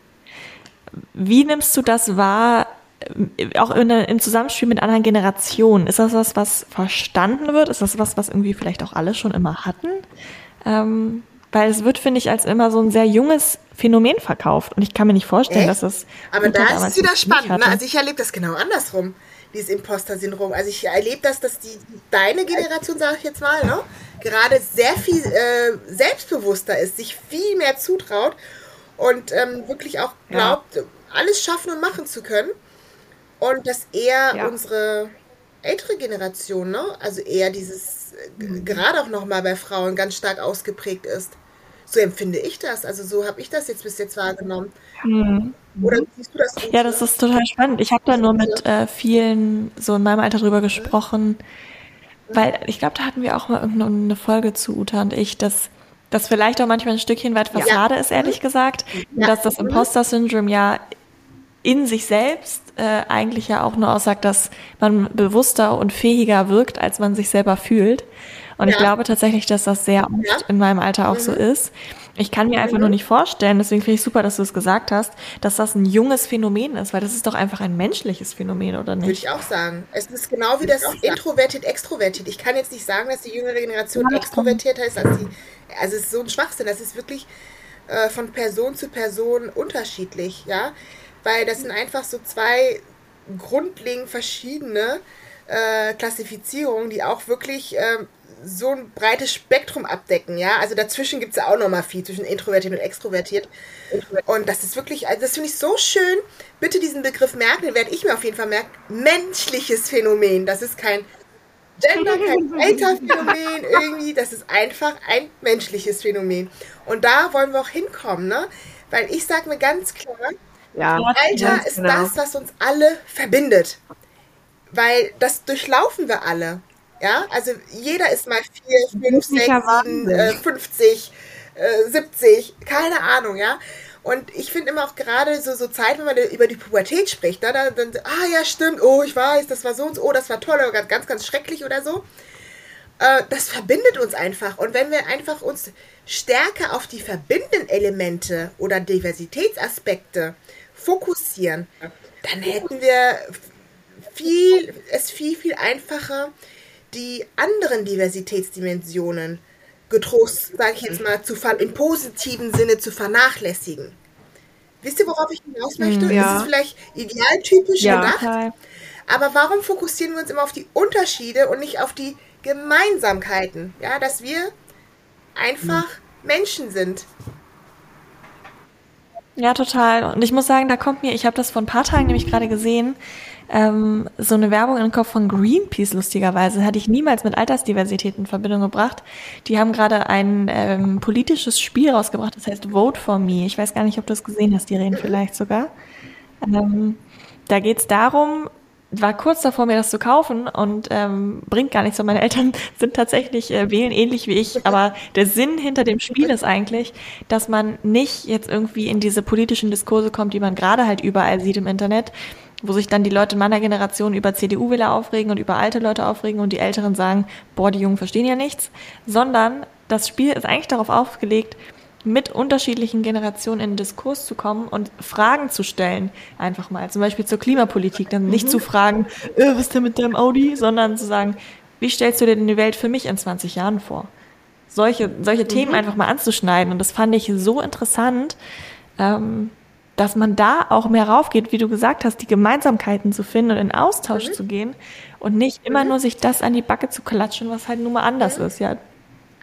Wie nimmst du das wahr, äh, auch in, im Zusammenspiel mit anderen Generationen? Ist das was, was verstanden wird? Ist das was, was irgendwie vielleicht auch alle schon immer hatten? Ähm, weil es wird, finde ich, als immer so ein sehr junges Phänomen verkauft. Und ich kann mir nicht vorstellen, Echt? dass es. Aber da ist es wieder spannend. Ne? Also ich erlebe das genau andersrum, dieses Imposter-Syndrom. Also ich erlebe das, dass die deine Generation, sage ich jetzt mal, ne, gerade sehr viel äh, selbstbewusster ist, sich viel mehr zutraut und ähm, wirklich auch glaubt, ja. alles schaffen und machen zu können. Und dass eher ja. unsere ältere Generation, ne, also eher dieses mhm. gerade auch nochmal bei Frauen ganz stark ausgeprägt ist. So empfinde ich das. Also so habe ich das jetzt bis jetzt wahrgenommen. Mhm. Oder siehst du das? Ja, das ist total spannend. Ich habe da nur mit äh, vielen so in meinem Alter drüber gesprochen, weil ich glaube, da hatten wir auch mal irgendeine Folge zu Uta und ich, dass das vielleicht auch manchmal ein Stückchen weit Fassade ja. ist, ehrlich gesagt. Ja. Dass das Imposter-Syndrom ja in sich selbst äh, eigentlich ja auch nur aussagt, dass man bewusster und fähiger wirkt, als man sich selber fühlt. Und ja. ich glaube tatsächlich, dass das sehr oft ja. in meinem Alter auch mhm. so ist. Ich kann mir einfach mhm. nur nicht vorstellen, deswegen finde ich super, dass du es gesagt hast, dass das ein junges Phänomen ist, weil das ist doch einfach ein menschliches Phänomen, oder nicht? Würde ich auch sagen. Es ist genau wie das introvertiert, extrovertiert. Ich kann jetzt nicht sagen, dass die jüngere Generation ja, extrovertierter ist als die. Also es ist so ein Schwachsinn. Das ist wirklich äh, von Person zu Person unterschiedlich, ja. Weil das sind einfach so zwei grundlegend verschiedene äh, Klassifizierungen, die auch wirklich äh, so ein breites Spektrum abdecken, ja. Also dazwischen gibt es ja auch nochmal viel zwischen introvertiert und extrovertiert. Und das ist wirklich, also das finde ich so schön. Bitte diesen Begriff merken, den werde ich mir auf jeden Fall merken. Menschliches Phänomen. Das ist kein Gender, kein Alter-Phänomen irgendwie. Das ist einfach ein menschliches Phänomen. Und da wollen wir auch hinkommen, ne? Weil ich sage mir ganz klar, ja, Alter ist genau. das, was uns alle verbindet. Weil das durchlaufen wir alle. Ja, also jeder ist mal 4, 5, 6, 7, 50, äh, 70, keine Ahnung, ja. Und ich finde immer auch gerade so, so Zeit, wenn man über die Pubertät spricht, ne, dann, dann, ah ja, stimmt, oh, ich weiß, das war so und so, oh, das war toll oder ganz, ganz schrecklich oder so. Äh, das verbindet uns einfach. Und wenn wir einfach uns stärker auf die verbindenden Elemente oder Diversitätsaspekte fokussieren, dann hätten wir viel, es viel, viel einfacher, die anderen Diversitätsdimensionen getrost, sage ich jetzt mal, zu im positiven Sinne zu vernachlässigen. Wisst ihr, worauf ich hinaus hm, möchte? Ja. Das ist vielleicht idealtypisch ja, gedacht. Okay. Aber warum fokussieren wir uns immer auf die Unterschiede und nicht auf die Gemeinsamkeiten? Ja, dass wir einfach hm. Menschen sind. Ja, total. Und ich muss sagen, da kommt mir, ich habe das vor ein paar Tagen nämlich gerade gesehen, ähm, so eine Werbung in den Kopf von Greenpeace, lustigerweise. Hatte ich niemals mit Altersdiversität in Verbindung gebracht. Die haben gerade ein ähm, politisches Spiel rausgebracht, das heißt Vote for Me. Ich weiß gar nicht, ob du es gesehen hast, die reden vielleicht sogar. Ähm, da geht es darum, war kurz davor, mir das zu kaufen und ähm, bringt gar nichts, weil meine Eltern sind tatsächlich äh, wählen ähnlich wie ich. Aber der Sinn hinter dem Spiel ist eigentlich, dass man nicht jetzt irgendwie in diese politischen Diskurse kommt, die man gerade halt überall sieht im Internet, wo sich dann die Leute in meiner Generation über CDU-Wähler aufregen und über alte Leute aufregen und die Älteren sagen, boah, die Jungen verstehen ja nichts, sondern das Spiel ist eigentlich darauf aufgelegt, mit unterschiedlichen Generationen in den Diskurs zu kommen und Fragen zu stellen, einfach mal. Zum Beispiel zur Klimapolitik, dann nicht mhm. zu fragen, äh, was ist denn mit deinem Audi, sondern zu sagen, wie stellst du dir denn die Welt für mich in 20 Jahren vor? Solche, solche mhm. Themen einfach mal anzuschneiden. Und das fand ich so interessant, ähm, dass man da auch mehr raufgeht, wie du gesagt hast, die Gemeinsamkeiten zu finden und in Austausch mhm. zu gehen und nicht immer mhm. nur sich das an die Backe zu klatschen, was halt nun mal anders mhm. ist. Ja,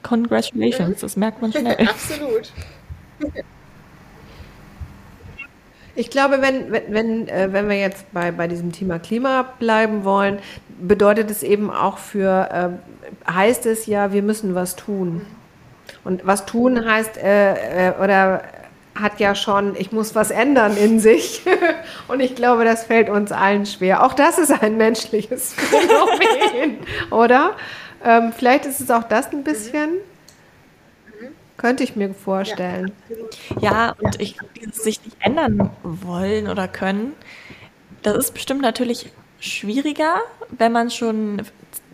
congratulations, das merkt man schnell. Absolut. Ich glaube, wenn, wenn, wenn, äh, wenn wir jetzt bei, bei diesem Thema Klima bleiben wollen, bedeutet es eben auch für, äh, heißt es ja, wir müssen was tun. Und was tun heißt, äh, äh, oder hat ja schon, ich muss was ändern in sich. Und ich glaube, das fällt uns allen schwer. Auch das ist ein menschliches Phänomen, oder? Ähm, vielleicht ist es auch das ein bisschen. Könnte ich mir vorstellen. Ja, und ich dieses sich nicht ändern wollen oder können, das ist bestimmt natürlich schwieriger, wenn man schon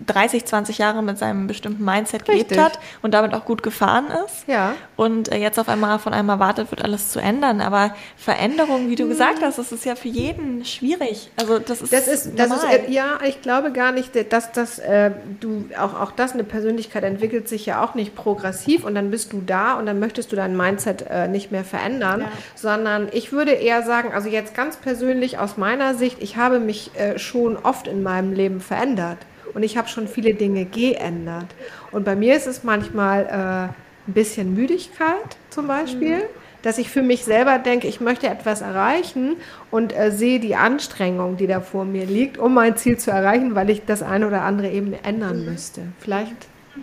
30, 20 Jahre mit seinem bestimmten Mindset Richtig. gelebt hat und damit auch gut gefahren ist. Ja. Und äh, jetzt auf einmal von einem erwartet wird, alles zu ändern. Aber Veränderung, wie du hm. gesagt hast, das ist ja für jeden schwierig. Also das ist das ist, das ist äh, ja, ich glaube gar nicht, dass das äh, du auch auch das eine Persönlichkeit entwickelt sich ja auch nicht progressiv und dann bist du da und dann möchtest du dein Mindset äh, nicht mehr verändern, ja. sondern ich würde eher sagen, also jetzt ganz persönlich aus meiner Sicht, ich habe mich äh, schon oft in meinem Leben verändert und ich habe schon viele Dinge geändert. Und bei mir ist es manchmal äh, ein bisschen Müdigkeit zum Beispiel. Mhm. Dass ich für mich selber denke, ich möchte etwas erreichen und äh, sehe die Anstrengung, die da vor mir liegt, um mein Ziel zu erreichen, weil ich das eine oder andere eben ändern mhm. müsste. Vielleicht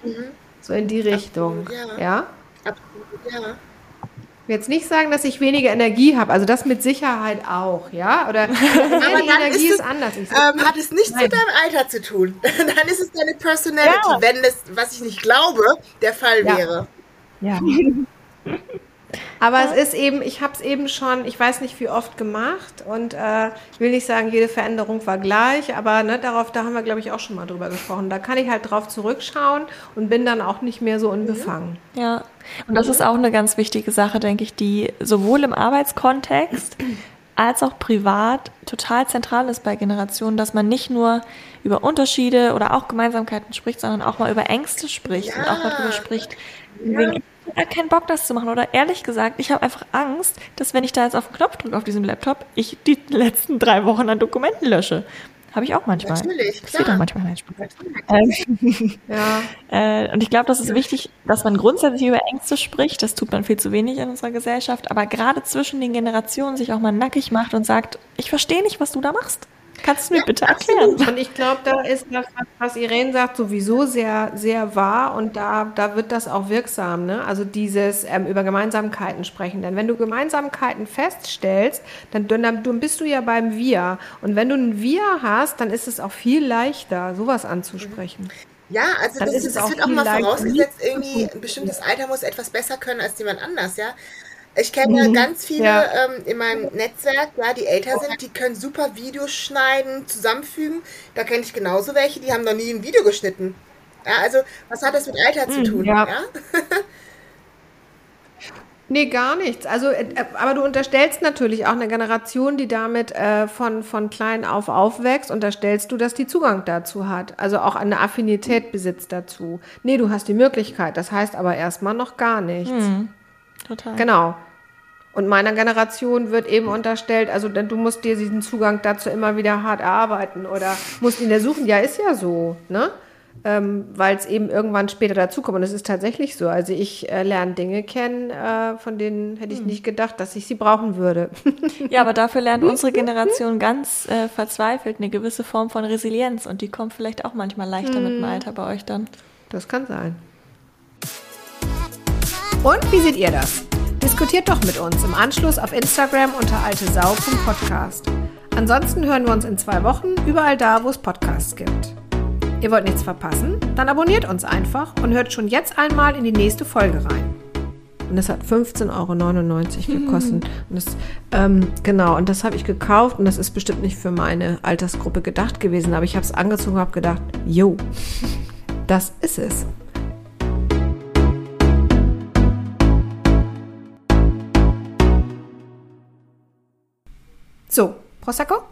mhm. so in die Richtung. Absolut, ja. ja? Absolut, ja jetzt nicht sagen, dass ich weniger Energie habe. Also das mit Sicherheit auch, ja? Oder aber die Energie ist, es, ist anders. Ähm, hat es nichts mit deinem Alter zu tun. dann ist es deine Personality, ja. wenn es, was ich nicht glaube, der Fall ja. wäre. Ja. Aber ja. es ist eben, ich habe es eben schon, ich weiß nicht wie oft gemacht und äh, ich will nicht sagen, jede Veränderung war gleich, aber ne, darauf, da haben wir, glaube ich, auch schon mal drüber gesprochen. Da kann ich halt drauf zurückschauen und bin dann auch nicht mehr so unbefangen. Ja, und das ist auch eine ganz wichtige Sache, denke ich, die sowohl im Arbeitskontext als auch privat total zentral ist bei Generationen, dass man nicht nur über Unterschiede oder auch Gemeinsamkeiten spricht, sondern auch mal über Ängste spricht ja. und auch mal darüber spricht, ja. wegen habe keinen Bock, das zu machen. Oder ehrlich gesagt, ich habe einfach Angst, dass wenn ich da jetzt auf den Knopf drücke auf diesem Laptop, ich die letzten drei Wochen an Dokumenten lösche. Habe ich auch manchmal. Natürlich, klar. Das auch manchmal ähm, ja. äh, und ich glaube, das ist wichtig, dass man grundsätzlich über Ängste spricht. Das tut man viel zu wenig in unserer Gesellschaft. Aber gerade zwischen den Generationen sich auch mal nackig macht und sagt, ich verstehe nicht, was du da machst. Kannst du mir ja, bitte erklären? Und ich glaube, da ist das, was Irene sagt, sowieso sehr, sehr wahr und da, da wird das auch wirksam. Ne? Also dieses ähm, über Gemeinsamkeiten sprechen. Denn wenn du Gemeinsamkeiten feststellst, dann, dann, dann bist du ja beim Wir. Und wenn du ein Wir hast, dann ist es auch viel leichter, sowas anzusprechen. Ja, also das, ist, das wird auch mal vorausgesetzt, irgendwie ein bestimmtes Alter muss etwas besser können als jemand anders, ja. Ich kenne mhm. ganz viele ja. ähm, in meinem Netzwerk, ja, die älter sind, die können super Videos schneiden, zusammenfügen. Da kenne ich genauso welche, die haben noch nie ein Video geschnitten. Ja, also was hat das mit Alter mhm, zu tun? Ja. ja? Nee, gar nichts. Also, äh, aber du unterstellst natürlich auch eine Generation, die damit äh, von, von klein auf aufwächst, unterstellst du, dass die Zugang dazu hat. Also auch eine Affinität besitzt dazu. Nee, du hast die Möglichkeit. Das heißt aber erstmal noch gar nichts. Mhm. Total. Genau. Und meiner Generation wird eben unterstellt, also du musst dir diesen Zugang dazu immer wieder hart erarbeiten oder musst ihn ersuchen. Ja, ist ja so, ne? Ähm, Weil es eben irgendwann später dazukommt. Und es ist tatsächlich so. Also ich äh, lerne Dinge kennen, äh, von denen hätte ich hm. nicht gedacht, dass ich sie brauchen würde. ja, aber dafür lernt unsere Generation ganz äh, verzweifelt eine gewisse Form von Resilienz. Und die kommt vielleicht auch manchmal leichter hm. mit dem hm. Alter bei euch dann. Das kann sein. Und wie seht ihr das? Diskutiert doch mit uns im Anschluss auf Instagram unter altesau.podcast. Ansonsten hören wir uns in zwei Wochen überall da, wo es Podcasts gibt. Ihr wollt nichts verpassen? Dann abonniert uns einfach und hört schon jetzt einmal in die nächste Folge rein. Und das hat 15,99 Euro gekostet. Und das, ähm, genau, und das habe ich gekauft und das ist bestimmt nicht für meine Altersgruppe gedacht gewesen, aber ich habe es angezogen und habe gedacht, jo, das ist es. So, Prosecco?